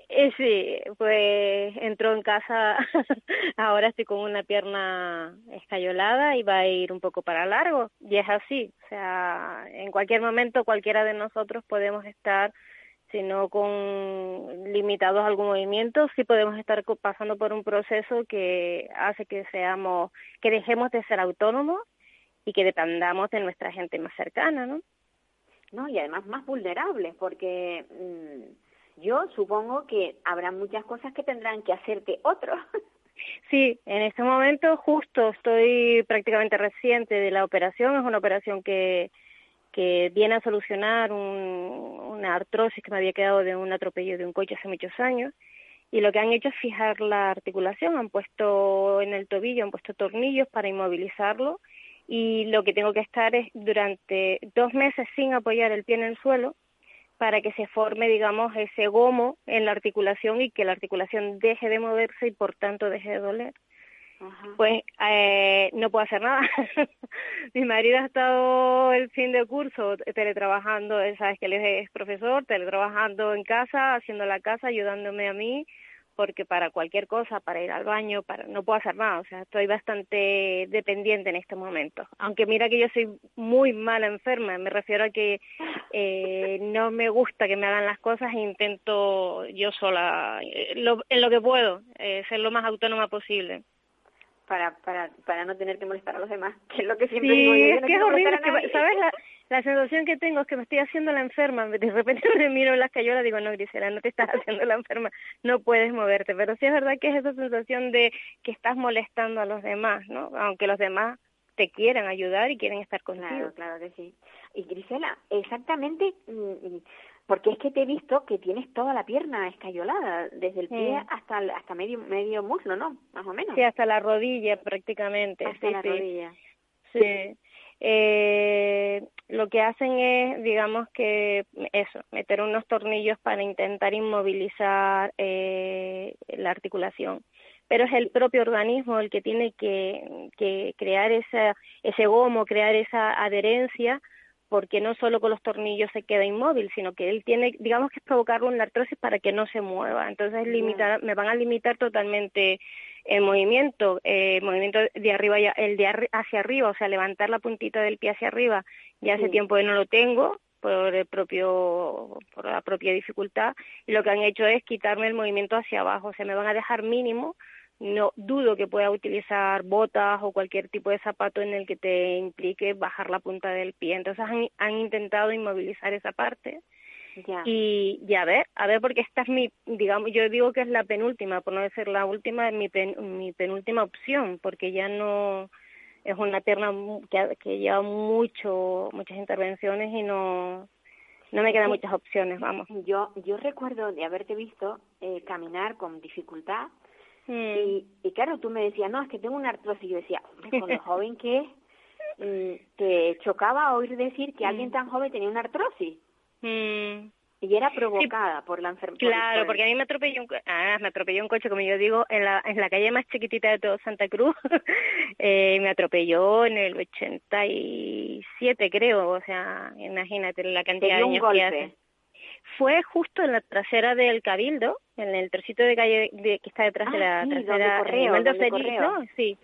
Eh, sí, pues entró en casa, <laughs> ahora estoy con una pierna escayolada y va a ir un poco para largo. Y es así, o sea, en cualquier momento cualquiera de nosotros podemos estar, si no con limitados a algún movimiento, sí podemos estar pasando por un proceso que hace que seamos, que dejemos de ser autónomos y que dependamos de nuestra gente más cercana, ¿no? No, y además más vulnerables, porque mm, yo supongo que habrá muchas cosas que tendrán que hacerte otros. <laughs> Sí, en este momento justo estoy prácticamente reciente de la operación. Es una operación que, que viene a solucionar un- una artrosis que me había quedado de un atropello de un coche hace muchos años. Y lo que han hecho es fijar la articulación. Han puesto en el tobillo, han puesto tornillos para inmovilizarlo. Y lo que tengo que estar es durante dos meses sin apoyar el pie en el suelo para que se forme, digamos, ese gomo en la articulación y que la articulación deje de moverse y por tanto deje de doler. Ajá. Pues eh, no puedo hacer nada. <laughs> Mi marido ha estado el fin de curso teletrabajando, él sabes que él es profesor, teletrabajando en casa, haciendo la casa, ayudándome a mí, porque para cualquier cosa, para ir al baño, para no puedo hacer nada, o sea, estoy bastante dependiente en este momento. Aunque mira que yo soy muy mala enferma, me refiero a que eh, no me gusta que me hagan las cosas e intento yo sola, eh, lo- en lo que puedo, eh, ser lo más autónoma posible. Para, para, para no tener que molestar a los demás, <laughs> que es lo que siempre digo Sí, yo. yo es no que es horrible, que. ¿sabes? La, la sensación que tengo es que me estoy haciendo la enferma. <laughs> De repente me miro en las cayolas y digo, no, Grisela, no te estás <laughs> haciendo la enferma, no puedes moverte. Pero sí es verdad que es esa sensación de que estás molestando a los demás, ¿no? Aunque los demás te quieran ayudar y quieren estar contigo. Claro, claro que sí. Y Grisela, exactamente, mm, porque es que te he visto que tienes toda la pierna escayolada, desde el pie Sí. hasta hasta medio medio muslo, ¿no? Más o menos. Sí, hasta la rodilla prácticamente. hasta sí, la sí. rodilla. Sí. Eh, lo que hacen es, digamos que eso, meter unos tornillos para intentar inmovilizar eh, la articulación. Pero es el propio organismo el que tiene que, que crear esa, ese gomo, crear esa adherencia, porque no solo con los tornillos se queda inmóvil, sino que él tiene, digamos que es provocarle una artrosis para que no se mueva. Entonces limitar, me van a limitar totalmente el movimiento, eh, el movimiento de arriba, el de arri- hacia arriba, o sea, levantar la puntita del pie hacia arriba, ya hace Sí. tiempo que no lo tengo por el propio, por la propia dificultad, y lo que han hecho es quitarme el movimiento hacia abajo, o sea, me van a dejar mínimo no dudo que pueda utilizar botas o cualquier tipo de zapato en el que te implique bajar la punta del pie. Entonces han, han intentado inmovilizar esa parte. Y, y a ver, a ver, porque esta es mi, digamos, yo digo que es la penúltima, por no decir la última, mi, mi penúltima opción, porque ya no, es una pierna que, que lleva mucho, muchas intervenciones y no, no me quedan muchas opciones, vamos. Yo, yo recuerdo de haberte visto eh, caminar con dificultad y, y claro, tú me decías, no, es que tengo una artrosis. Y yo decía, con lo <laughs> joven que es, mm, te chocaba oír decir que alguien tan joven tenía una artrosis. Mm. Y era provocada por la enfermedad. Claro, porque a mí me atropelló un, ah, me atropelló un coche, como yo digo, en la, en la calle más chiquitita de todo Santa Cruz. <laughs> eh, me atropelló en el 87, creo. O sea, imagínate la cantidad de años que hace. Fue justo en la trasera del Cabildo, en el trocito de calle de, que está detrás de la Ah, sí, trasera. correo, Feliz. ¿no? Sí.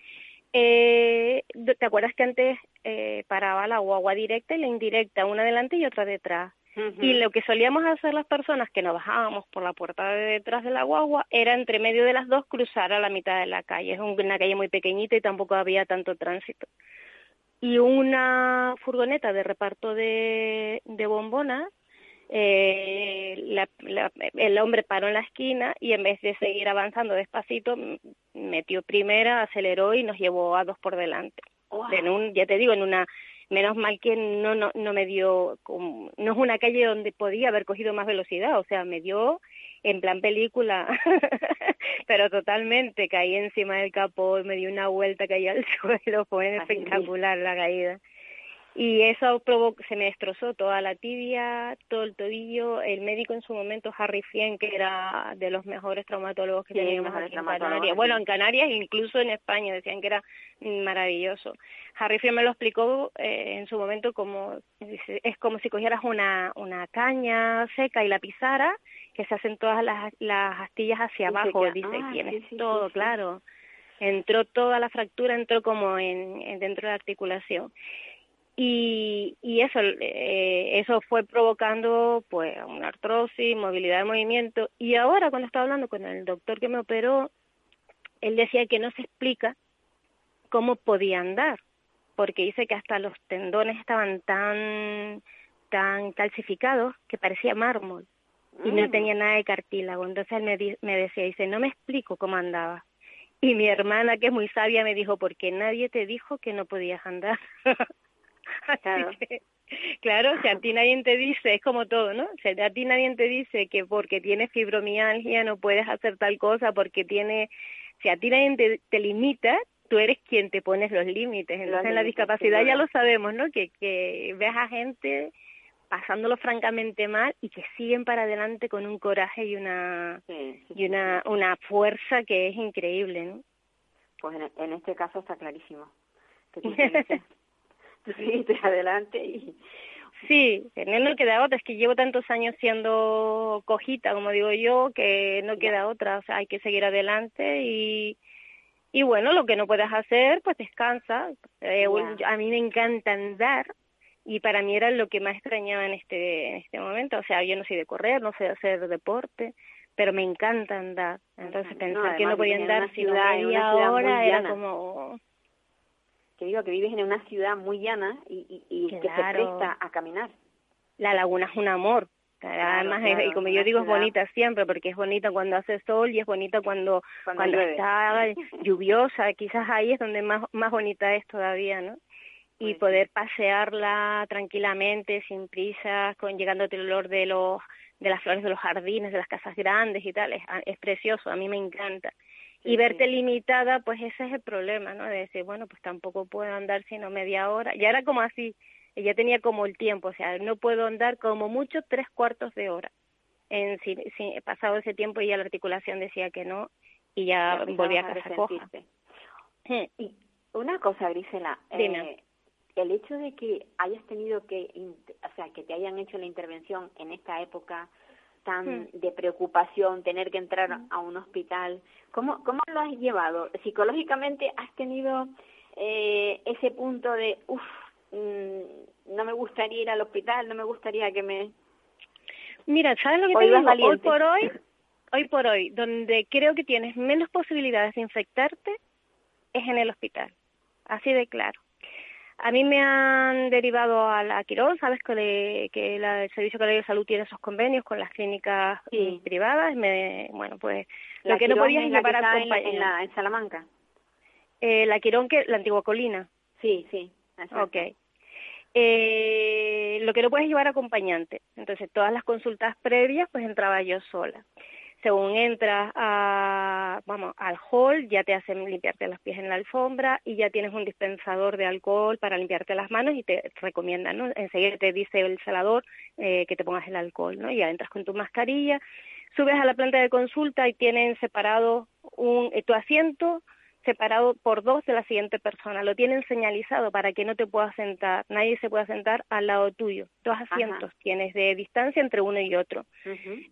Eh, ¿Te acuerdas que antes eh, paraba la guagua directa y la indirecta, una delante y otra detrás? Ujú. Y lo que solíamos hacer las personas que nos bajábamos por la puerta de detrás de la guagua era entre medio de las dos cruzar a la mitad de la calle. Es una calle muy pequeñita y tampoco había tanto tránsito. Y una furgoneta de reparto de, de bombonas, eh, la- la- el hombre paró en la esquina y en vez de seguir avanzando despacito, metió primera, aceleró y nos llevó a dos por delante. En un, ya te digo, en una menos mal que no no no me dio no es una calle donde podía haber cogido más velocidad o sea me dio en plan película <laughs> pero totalmente caí encima del capó me dio una vuelta caí al <laughs> suelo fue Así espectacular la caída y eso provocó, se me destrozó toda la tibia, todo el tobillo. El médico en su momento, Harry Fien, que era de los mejores traumatólogos que Sí, teníamos aquí en Canarias. Bueno, en Canarias e incluso en España decían que era maravilloso. Harry Fien me lo explicó eh, en su momento como es como si cogieras una una caña seca y la pisara, que se hacen todas las, las astillas hacia abajo, dice, ah, tienes sí, sí, todo, claro. Entró toda la fractura, entró como en, en dentro de la articulación y, y eso eh, eso fue provocando pues una artrosis, movilidad de movimiento. Y ahora cuando estaba hablando con el doctor que me operó él decía que no se explica cómo podía andar porque dice que hasta los tendones estaban tan tan calcificados que parecía mármol y no Mm. tenía nada de cartílago. Entonces él me, di- me decía dice no me explico cómo andaba y mi hermana que es muy sabia me dijo porque nadie te dijo que no podías andar <laughs> <laughs> Así Claro. que, claro, si a ti nadie te dice, es como todo, ¿no? Si a ti nadie te dice que porque tienes fibromialgia no puedes hacer tal cosa, porque tiene, si a ti nadie te, te limita, tú eres quien te pones los límites. Entonces en la discapacidad ya lo sabemos, ¿no? Que, que ves a gente pasándolo francamente mal y que siguen para adelante con un coraje y una Sí, sí, y una una fuerza que es increíble, ¿no? Pues en, en este caso está clarísimo. Que tú <laughs> seguiste, <laughs> seguiste adelante y... Sí, no no queda otra, es que llevo tantos años siendo cojita, como digo yo, que no queda otra, o sea, hay que seguir adelante y, y bueno, lo que no puedas hacer, pues descansa. Eh. A mí me encanta andar y para mí era lo que más extrañaba en este, en este momento, o sea, yo no soy de correr, no sé hacer deporte, pero me encanta andar. Entonces Ujú. pensar No, que no podía andar una sino ciudad- en una media ciudad muy hora era como... Que digo que vives en una ciudad muy llana y, y, y que se Claro. presta a caminar. la laguna es un amor. Además, es- claro, y como yo digo, es bonita siempre, porque es bonita cuando hace sol y es bonita cuando, Cuando está <laughs> lluviosa. Quizás ahí es donde más, más bonita es todavía, ¿no? Y Pues poder pasearla tranquilamente, sin prisas, con llegándote el olor de los de las flores de los jardines, de las casas grandes y tal, es, es precioso, a mí me encanta. Y verte limitada, pues ese es el problema, ¿no? De decir, bueno, pues tampoco puedo andar sino media hora. Ya era como así, ya tenía como el tiempo, o sea, no puedo andar como mucho tres cuartos de hora. En, si, si pasado ese tiempo ya la articulación decía que no y ya volví a casa coja. Hmm. Y una cosa, Grisela, Dime. eh, el hecho de que hayas tenido que, o sea, que te hayan hecho la intervención en esta época tan Hmm. de preocupación, tener que entrar a un hospital, ¿cómo, cómo lo has llevado? Psicológicamente has tenido eh, ese punto de, uff, no me gustaría ir al hospital, no me gustaría que me... Mira, ¿sabes lo que te digo? Hoy por hoy, <laughs> hoy por hoy, donde creo que tienes menos posibilidades de infectarte es en el hospital. Así de claro. A mí me han derivado a la Quirón, sabes que, que el Servicio Canario de Salud tiene esos convenios con las clínicas privadas. Me, bueno, pues la lo que no podías llevar a en, en, la, en Salamanca. Eh, la Quirón, que la antigua colina. Sí, sí. Ok. Eh, lo que no puedes llevar acompañante. Entonces, todas las consultas previas, pues entraba yo sola según entras a, vamos, al hall, ya te hacen limpiarte los pies en la alfombra y ya tienes un dispensador de alcohol para limpiarte las manos y te recomiendan, ¿no? Enseguida te dice el salador eh, que te pongas el alcohol, ¿no? Y ya entras con tu mascarilla, subes a la planta de consulta y tienen separado un, eh, tu asiento separado por dos de la siguiente persona. Lo tienen señalizado para que no te puedas sentar, nadie se pueda sentar al lado tuyo. Dos asientos tienes de distancia entre uno y otro.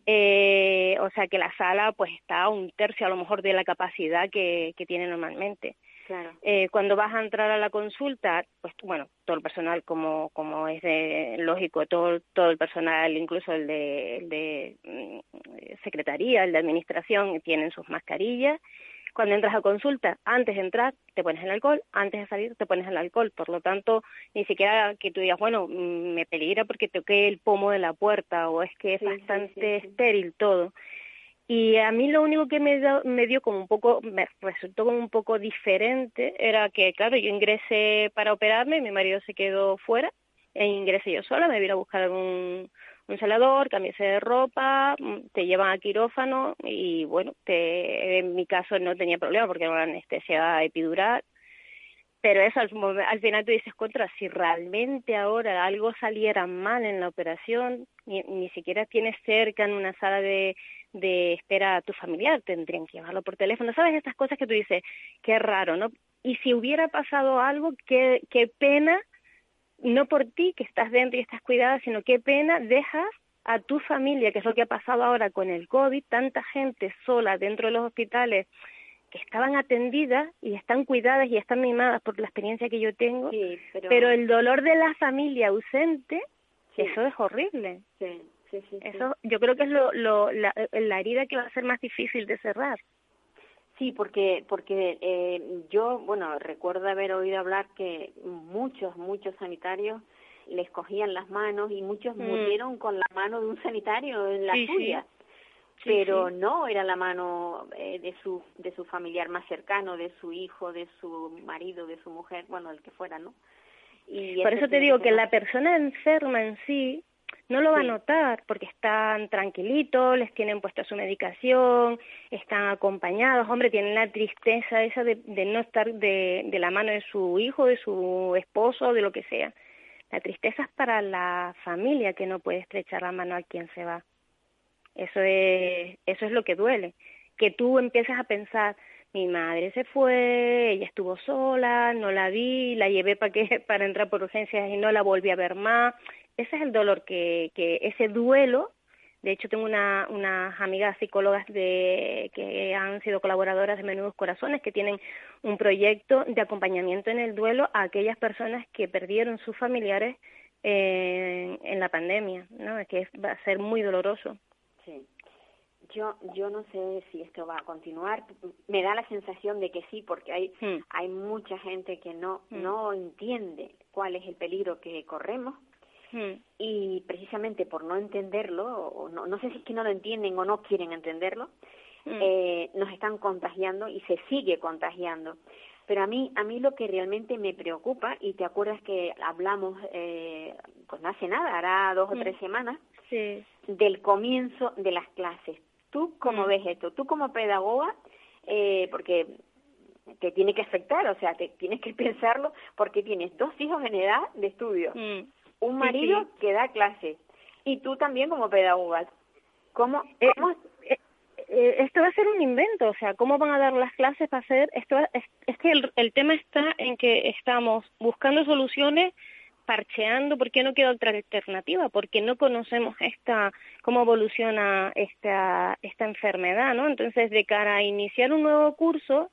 eh, o sea que la sala pues está a un tercio a lo mejor de la capacidad que, que tiene normalmente. Claro. Eh, cuando vas a entrar a la consulta, pues bueno, todo el personal como como es de lógico, todo todo el personal, incluso el de, el de mm, secretaría, el de administración, tienen sus mascarillas cuando entras a consulta, antes de entrar te pones el alcohol, antes de salir te pones el alcohol. Por lo tanto, ni siquiera que tú digas, bueno, mm, me peligra porque toqué el pomo de la puerta o es que es bastante estéril todo. Y a mí lo único que me, me dio como un poco, me resultó como un poco diferente, era que, claro, yo ingresé para operarme, mi marido se quedó fuera, e ingresé yo sola, me vine a buscar algún un salador, cambiarse de ropa, mm, te llevan a quirófano y bueno, te, en mi caso no tenía problema porque era una anestesia epidural, pero eso al, final te dices contra, si realmente ahora algo saliera mal en la operación, ni, ni siquiera tienes cerca en una sala de, de espera a tu familiar, tendrían que llevarlo por teléfono, ¿sabes? Estas cosas que tú dices, qué raro, ¿no? Y si hubiera pasado algo, qué, qué pena no por ti que estás dentro y estás cuidada, sino qué pena dejas a tu familia, que es lo que ha pasado ahora con el COVID, tanta gente sola dentro de los hospitales que estaban atendidas y están cuidadas y están mimadas por la experiencia que yo tengo, pero... el dolor de la familia ausente, eso es horrible. Sí. Sí, sí, eso yo creo que es lo, lo, la, la herida que va a ser más difícil de cerrar. Sí, porque porque eh, yo, bueno, recuerdo haber oído hablar que muchos, muchos sanitarios les cogían las manos y muchos mm. murieron con la mano de un sanitario en la suya. pero no era la mano eh, de su de su familiar más cercano, de su hijo, de su marido, de su mujer, bueno, el que fuera, ¿no? Y Por eso te digo que la persona enferma en sí no lo va a notar porque están tranquilitos, les tienen puesta su medicación, están acompañados, hombre, tienen la tristeza esa de, de no estar de, de, la mano de su hijo, de su esposo, de lo que sea. La tristeza es para la familia que no puede estrechar la mano a quien se va. Eso es, eso es lo que duele. Que tú empieces a pensar, mi madre se fue, ella estuvo sola, no la vi, la llevé para que <laughs> para entrar por urgencias y no la volví a ver más ese es el dolor que, que ese duelo de hecho, tengo una, unas amigas psicólogas de, que han sido colaboradoras de Menudos Corazones que tienen un proyecto de acompañamiento en el duelo a aquellas personas que perdieron sus familiares en, en la pandemia, ¿no? Que va a ser muy doloroso. Sí. Yo, yo no sé si esto va a continuar. Me da la sensación de que sí, porque hay, hmm. hay mucha gente que no, hmm. no entiende cuál es el peligro que corremos Hmm. Y precisamente por no entenderlo, o no, no sé si es que no lo entienden o no quieren entenderlo, hmm. eh, nos están contagiando y se sigue contagiando. Pero a mí, a mí lo que realmente me preocupa, y te acuerdas que hablamos, eh, pues no hace nada, hará dos o tres hmm. semanas, del comienzo de las clases. ¿Tú cómo ves esto? Tú como pedagoga, eh, porque te tiene que afectar, o sea, te tienes que <laughs> pensarlo porque tienes dos hijos en edad de estudio un marido que da clases y tú también como pedagoga. ¿Cómo, eh, eh, eh, esto va a ser un invento, o sea, ¿cómo van a dar las clases para hacer? Esto es, es que el, el tema está en que estamos buscando soluciones parcheando porque no queda otra alternativa, porque no conocemos esta cómo evoluciona esta esta enfermedad, ¿no? Entonces, de cara a iniciar un nuevo curso,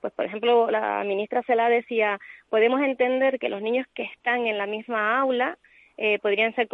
pues por ejemplo, la ministra Cela decía, podemos entender que los niños que están en la misma aula eh, podrían ser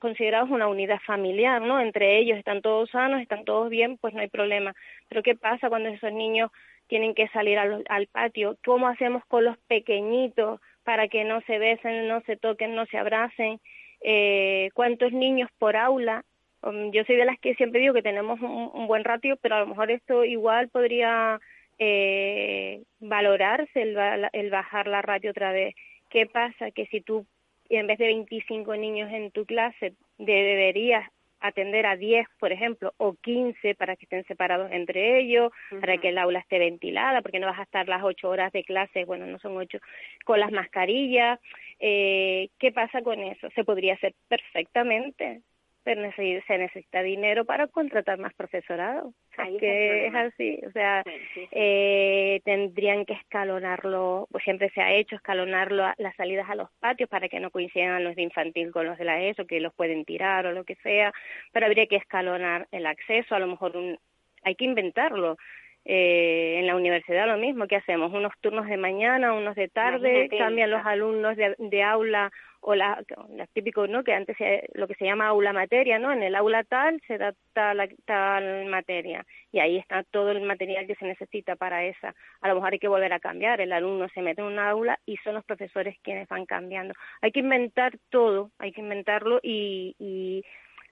considerados una unidad familiar, ¿no? Entre ellos están todos sanos, están todos bien, pues no hay problema. Pero ¿qué pasa cuando esos niños tienen que salir al, al patio? ¿Cómo hacemos con los pequeñitos para que no se besen, no se toquen, no se abracen? Eh, ¿Cuántos niños por aula? Um, yo soy de las que siempre digo que tenemos un, buen ratio, pero a lo mejor esto igual podría eh, valorarse el, el bajar la ratio otra vez. ¿Qué pasa? Que si tú y en vez de 25 niños en tu clase, deberías atender a 10, por ejemplo, o 15 para que estén separados entre ellos, para que el aula esté ventilada, porque no vas a estar las 8 horas de clase, bueno, no son 8, con las mascarillas. Eh, ¿Qué pasa con eso? Se podría hacer perfectamente se necesita dinero para contratar más profesorado. O que es así, o sea, Eh, tendrían que escalonarlo, pues siempre se ha hecho escalonarlo las salidas a los patios para que no coincidan los de infantil con los de la ESO, que los pueden tirar o lo que sea, pero habría que escalonar el acceso, a lo mejor un, hay que inventarlo. Eh, en la universidad lo mismo, ¿qué hacemos? Unos turnos de mañana, unos de tarde, cambian los alumnos de, de aula o la, la típico no que antes lo que se llama aula materia no en el aula tal se da tal, tal materia y ahí está todo el material que se necesita para esa. A lo mejor hay que volver a cambiar el alumno se mete en una aula y son los profesores quienes van cambiando. Hay que inventar todo hay que inventarlo y, y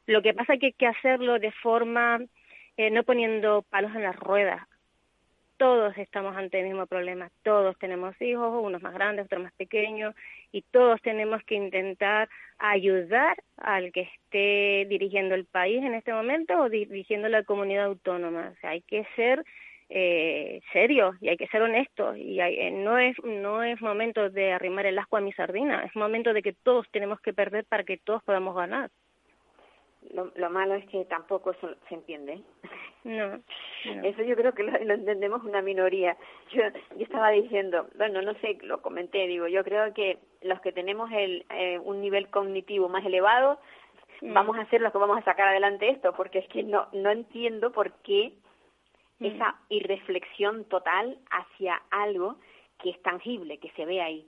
lo que pasa es que hay que hacerlo de forma eh, no poniendo palos en las ruedas todos estamos ante el mismo problema, todos tenemos hijos, unos más grandes, otros más pequeños, y todos tenemos que intentar ayudar al que esté dirigiendo el país en este momento o dirigiendo la comunidad autónoma. O sea, hay que ser eh, serios y hay que ser honestos y eh, no es no es momento de arrimar el asco a mi sardina, es momento de que todos tenemos que perder para que todos podamos ganar. Lo, lo malo es que tampoco se entiende. No, Eso yo creo que lo, entendemos una minoría. Yo, yo estaba diciendo, bueno, no sé, lo comenté, digo, yo creo que los que tenemos el, eh, un nivel cognitivo más elevado, mm. vamos a ser los que vamos a sacar adelante esto, porque es que no, no entiendo por qué mm. esa irreflexión total hacia algo que es tangible, que se ve ahí.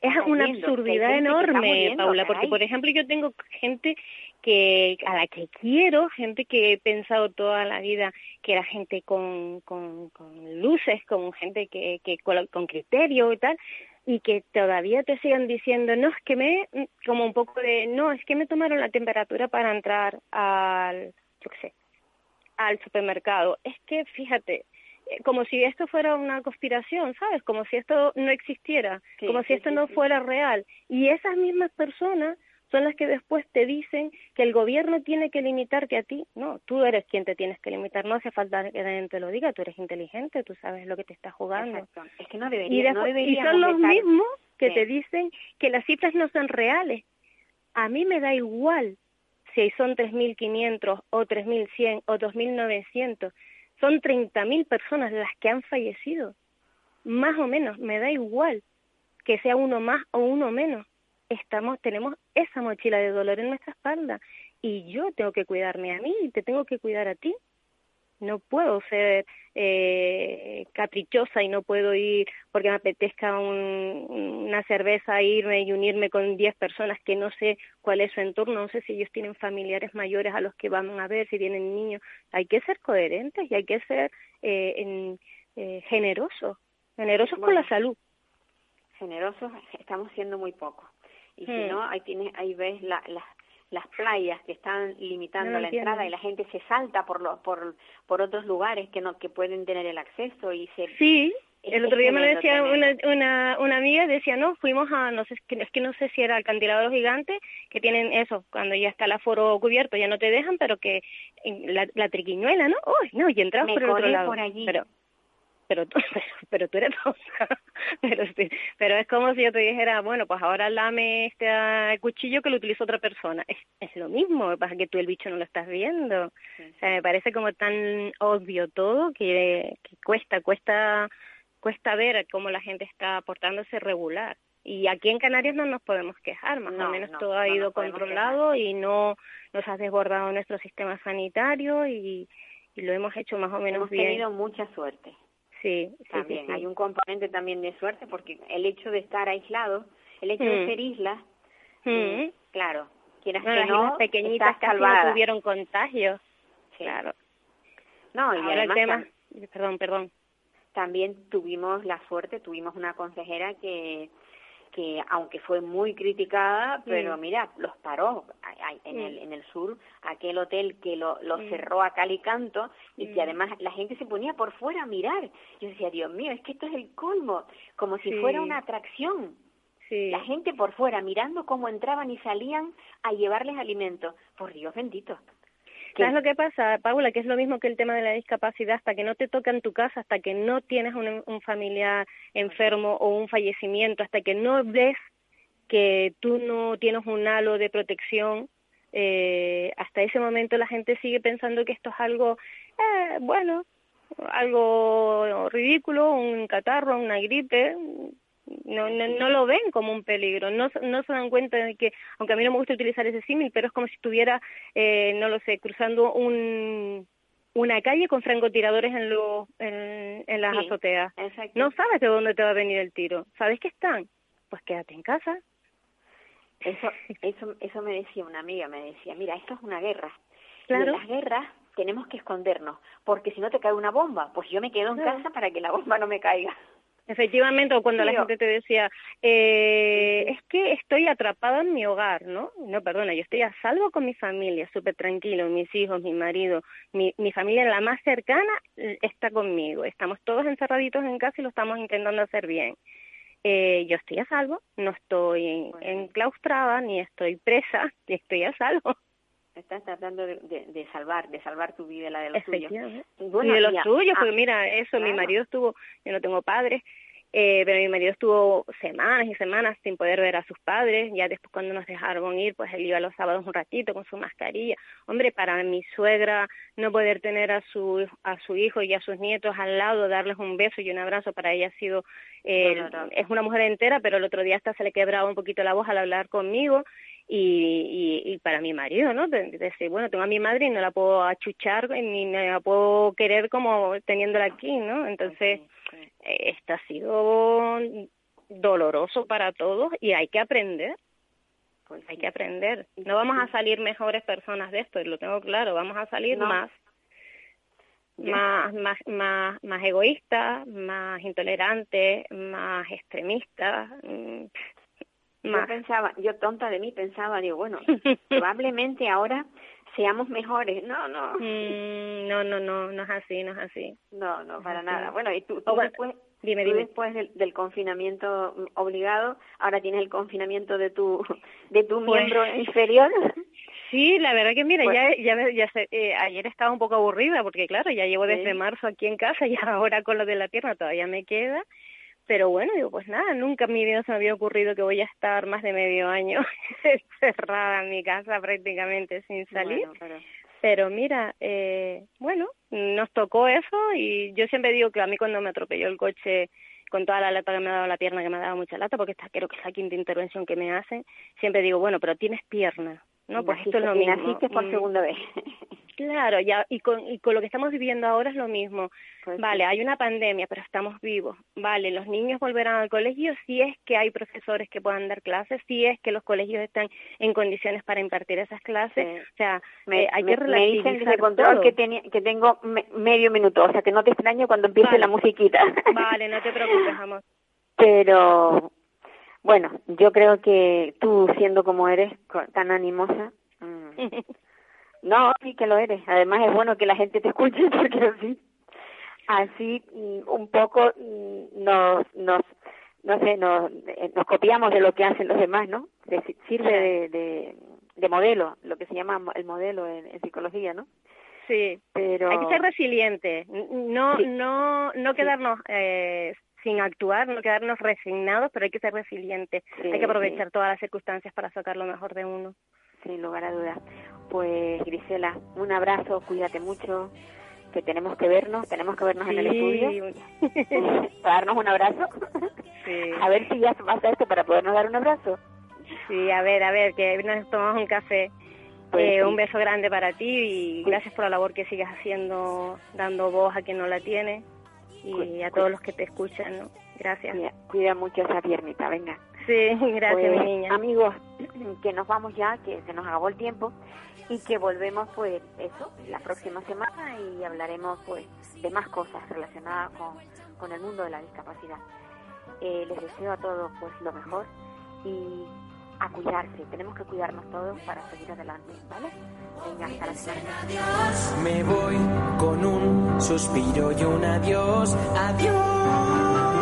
Es una absurdidad enorme, Paula, porque por ejemplo yo tengo gente que a la que quiero, gente que he pensado toda la vida que era gente con, con, con luces, con gente que, que con, criterio y tal, y que todavía te sigan diciendo, no, es que me, como un poco de, no, es que me tomaron la temperatura para entrar al, yo qué sé, al supermercado. Es que, fíjate, como si esto fuera una conspiración, ¿sabes? Como si esto no existiera, como si esto no fuera real. Y esas mismas personas son las que después te dicen que el gobierno tiene que limitarte a ti. No, tú eres quien te tienes que limitar, no hace falta que nadie te lo diga, tú eres inteligente, tú sabes lo que te está jugando. Exacto. Es que no debería, y, son los mismos que te dicen que las cifras no son reales. A mí me da igual si son 3.500 o 3.100 o 2.900. Son 30.000 personas las que han fallecido. Más o menos, me da igual que sea uno más o uno menos estamos, tenemos esa mochila de dolor en nuestra espalda y yo tengo que cuidarme a mí y te tengo que cuidar a ti. No puedo ser eh, caprichosa y no puedo ir porque me apetezca una cerveza, irme y unirme con 10 personas que no sé cuál es su entorno, no sé si ellos tienen familiares mayores a los que van a ver, si tienen niños. Hay que ser coherentes y hay que ser eh, en, eh, generosos, generosos con la salud. Generosos estamos siendo muy pocos y si hmm. no, ahí, tienes, ahí ves la, las playas que están limitando la entrada y la gente se salta por, lo, por, por otros lugares que no que pueden tener el acceso y se sí el otro día me lo decía una, una, una amiga decía no fuimos a no sé es que no sé si era acantilado gigantes que tienen eso cuando ya está el aforo cubierto ya no te dejan pero que la, la triquiñuela no uy no y entramos por el otro lado por allí. pero pero tú, <laughs> pero, tú eres <laughs> pero sí, pero es como si yo te dijera, bueno, pues ahora lame este ah, cuchillo que lo utiliza otra persona. Es, es lo mismo, pasa que tú el bicho no lo estás viendo. O sea, me parece como tan obvio todo que, que cuesta, cuesta, cuesta ver cómo la gente está portándose regular. Y aquí en Canarias no nos podemos quejar, más o menos todo ha ido controlado y no nos ha desbordado nuestro sistema sanitario y, y lo hemos hecho más o menos bien. Hemos tenido mucha suerte. Sí, también hay un componente también de suerte porque el hecho de estar aislado, el hecho de mm. ser isla, Mm. claro, quieras Bueno, que las no, islas pequeñitas casi no tuvieron contagios. Sí. Claro. No, y Ahora el además tema... Perdón, perdón. también tuvimos la suerte, tuvimos una consejera que que aunque fue muy criticada, pero Mm. mira, los paró en, Mm. el, en el sur, aquel hotel que lo, lo Mm. cerró a cal y canto y que además la gente se ponía por fuera a mirar. Yo decía, Dios mío, es que esto es el colmo, como si Sí. fuera una atracción. Sí. La gente por fuera mirando cómo entraban y salían a llevarles alimentos. Por Dios bendito. ¿Sabes lo que pasa, Paula? Que es lo mismo que el tema de la discapacidad, hasta que no te toca en tu casa, hasta que no tienes un, un familiar enfermo o un fallecimiento, hasta que no ves que tú no tienes un halo de protección, eh, hasta ese momento la gente sigue pensando que esto es algo, eh, bueno, algo ridículo, un catarro, una gripe, no, no, no lo ven como un peligro, no, se- no se dan cuenta de que, aunque a mí no me gusta utilizar ese símil, pero es como si estuviera, eh, no lo sé, cruzando un, una calle con francotiradores en, los en, en las Sí. azoteas. Exacto. No sabes de dónde te va a venir el tiro. ¿Sabes que están? Pues quédate en casa. Eso, eso, eso me decía una amiga, me decía, mira, esto es una guerra. Y en las guerras tenemos que escondernos, porque si no te cae una bomba, pues yo me quedo en Claro. casa para que la bomba no me caiga. Efectivamente, o cuando la Sí, gente te decía, eh, es que estoy atrapada en mi hogar, ¿no? No, perdona, yo estoy a salvo con mi familia, súper tranquilo, mis hijos, mi marido, mi, mi familia, la más cercana, eh, está conmigo. Estamos todos encerraditos en casa y lo estamos intentando hacer bien. Eh, yo estoy a salvo, no estoy enclaustrada, ni estoy presa, <laughs> estoy a salvo. Estás tratando de, de, de salvar, de salvar tu vida, la de los tuyos. Bueno, y de los tuyos, ah, porque mira, eso, mi marido estuvo, yo no tengo padres, eh, pero mi marido estuvo semanas y semanas sin poder ver a sus padres, ya después cuando nos dejaron ir, pues él iba los sábados un ratito con su mascarilla. Hombre, para mi suegra no poder tener a su, a su hijo y a sus nietos al lado, darles un beso y un abrazo, para ella ha sido, eh, es una mujer entera, pero el otro día hasta se le quebraba un poquito la voz al hablar conmigo, y, y, y para mi marido, ¿no? De, de decir, bueno, tengo a mi madre y no la puedo achuchar ni la puedo querer como teniéndola aquí, ¿no? Entonces, Sí, sí. esto ha sido doloroso para todos y hay que aprender, Pues hay que aprender. No vamos a salir mejores personas de esto, lo tengo claro, vamos a salir No. más más, más, más, más egoístas, más intolerantes, más extremistas, mm, Yo más. pensaba, yo tonta de mí pensaba, digo, bueno, <laughs> probablemente ahora seamos mejores. No, no, Mm, no, no, no, no es así, no es así. no, no, para nada. Bueno, y tú, tú bueno, después, Dime, tú después del, del confinamiento obligado, ahora tienes el confinamiento de tu, de tu Pues- miembro inferior. <laughs> Sí, la verdad que mira, Pues- ya, ya, ya sé, eh, ayer estaba un poco aburrida porque claro, ya llevo desde Sí. marzo aquí en casa y <laughs> ahora con lo de la pierna todavía me queda. Pero bueno, digo, pues nada, nunca en mi vida se me había ocurrido que voy a estar más de medio año <laughs> encerrada en mi casa prácticamente sin salir. Bueno, pero- Pero mira, eh, bueno, nos tocó eso y yo siempre digo que a mí cuando me atropelló el coche con toda la lata que me ha dado la pierna, que me ha dado mucha lata, porque esta creo que es la quinta intervención que me hacen, siempre digo, bueno, pero tienes pierna, ¿no? Pues esto es lo y mismo. naciste por Mm, segunda vez. Claro, ya, y con, y con lo que estamos viviendo ahora es lo mismo. Pues Vale, hay una pandemia, pero estamos vivos. Vale, los niños volverán al colegio si es que hay profesores que puedan dar clases, si es que los colegios están en condiciones para impartir esas clases. Sí. O sea, Me, eh, hay me- que me dicen relativizar control todo. que, tengo me- medio minuto, o sea que no te extraño cuando empiece Vale. la musiquita. <laughs> Vale, no te preocupes, amor. Pero bueno, yo creo que tú siendo como eres, tan animosa, mm, <laughs> no, sí que lo eres. Además es bueno que la gente te escuche <laughs> porque así, así mm, un poco mm, nos, nos, no sé, nos, eh, nos copiamos de lo que hacen los demás, ¿no? Sirve de, de, de modelo, lo que se llama el modelo en, en psicología, ¿no? Sí, Pero hay que ser resiliente, no, Sí. no, no quedarnos eh, sin actuar, no quedarnos resignados, pero hay que ser resiliente. Sí, hay que aprovechar todas las circunstancias para sacar lo mejor de uno. Sin lugar a dudas. Pues Grisela, un abrazo, cuídate mucho, que tenemos que vernos, tenemos que vernos en el estudio, <laughs> para darnos un abrazo. sí. A ver si ya pasa esto para podernos dar un abrazo. Sí, a ver, a ver, que nos tomamos un café. Pues Eh, sí. Un beso grande para ti y gracias por la labor que sigas haciendo, dando voz a quien no la tiene y a todos los que te escuchan, ¿no? Gracias. Cuida, cuida mucho esa piernita, venga. Sí, <laughs> gracias, Pues, mi niña. Amigos, <clears throat> que nos vamos ya, que se nos acabó el tiempo y que volvemos pues eso la próxima semana y hablaremos pues de más cosas relacionadas con, con el mundo de la discapacidad. Eh, les deseo a todos pues lo mejor y a cuidarse. Tenemos que cuidarnos todos para seguir adelante, ¿vale? Venga, hasta la semana. Me voy con un suspiro y un adiós, adiós.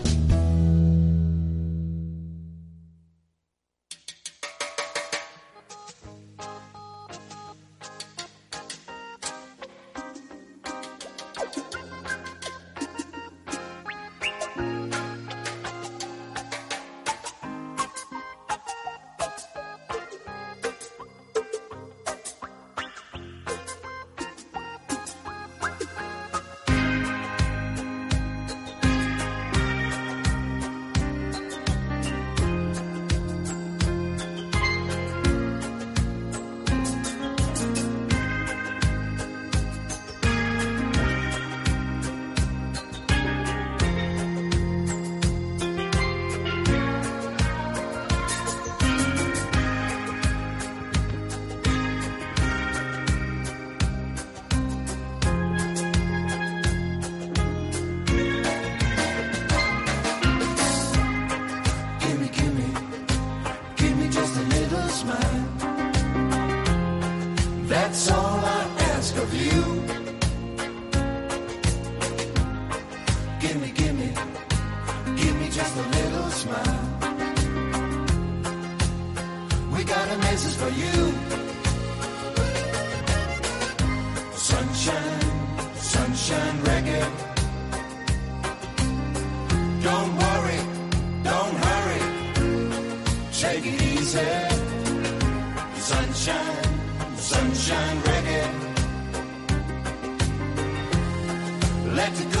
Ask of you. Gimme, gimme, gimme just a little smile. We got a message for you. Sunshine, sunshine reggae. Don't worry, don't hurry. Take it easy. Sunshine, sunshine reggae. to go.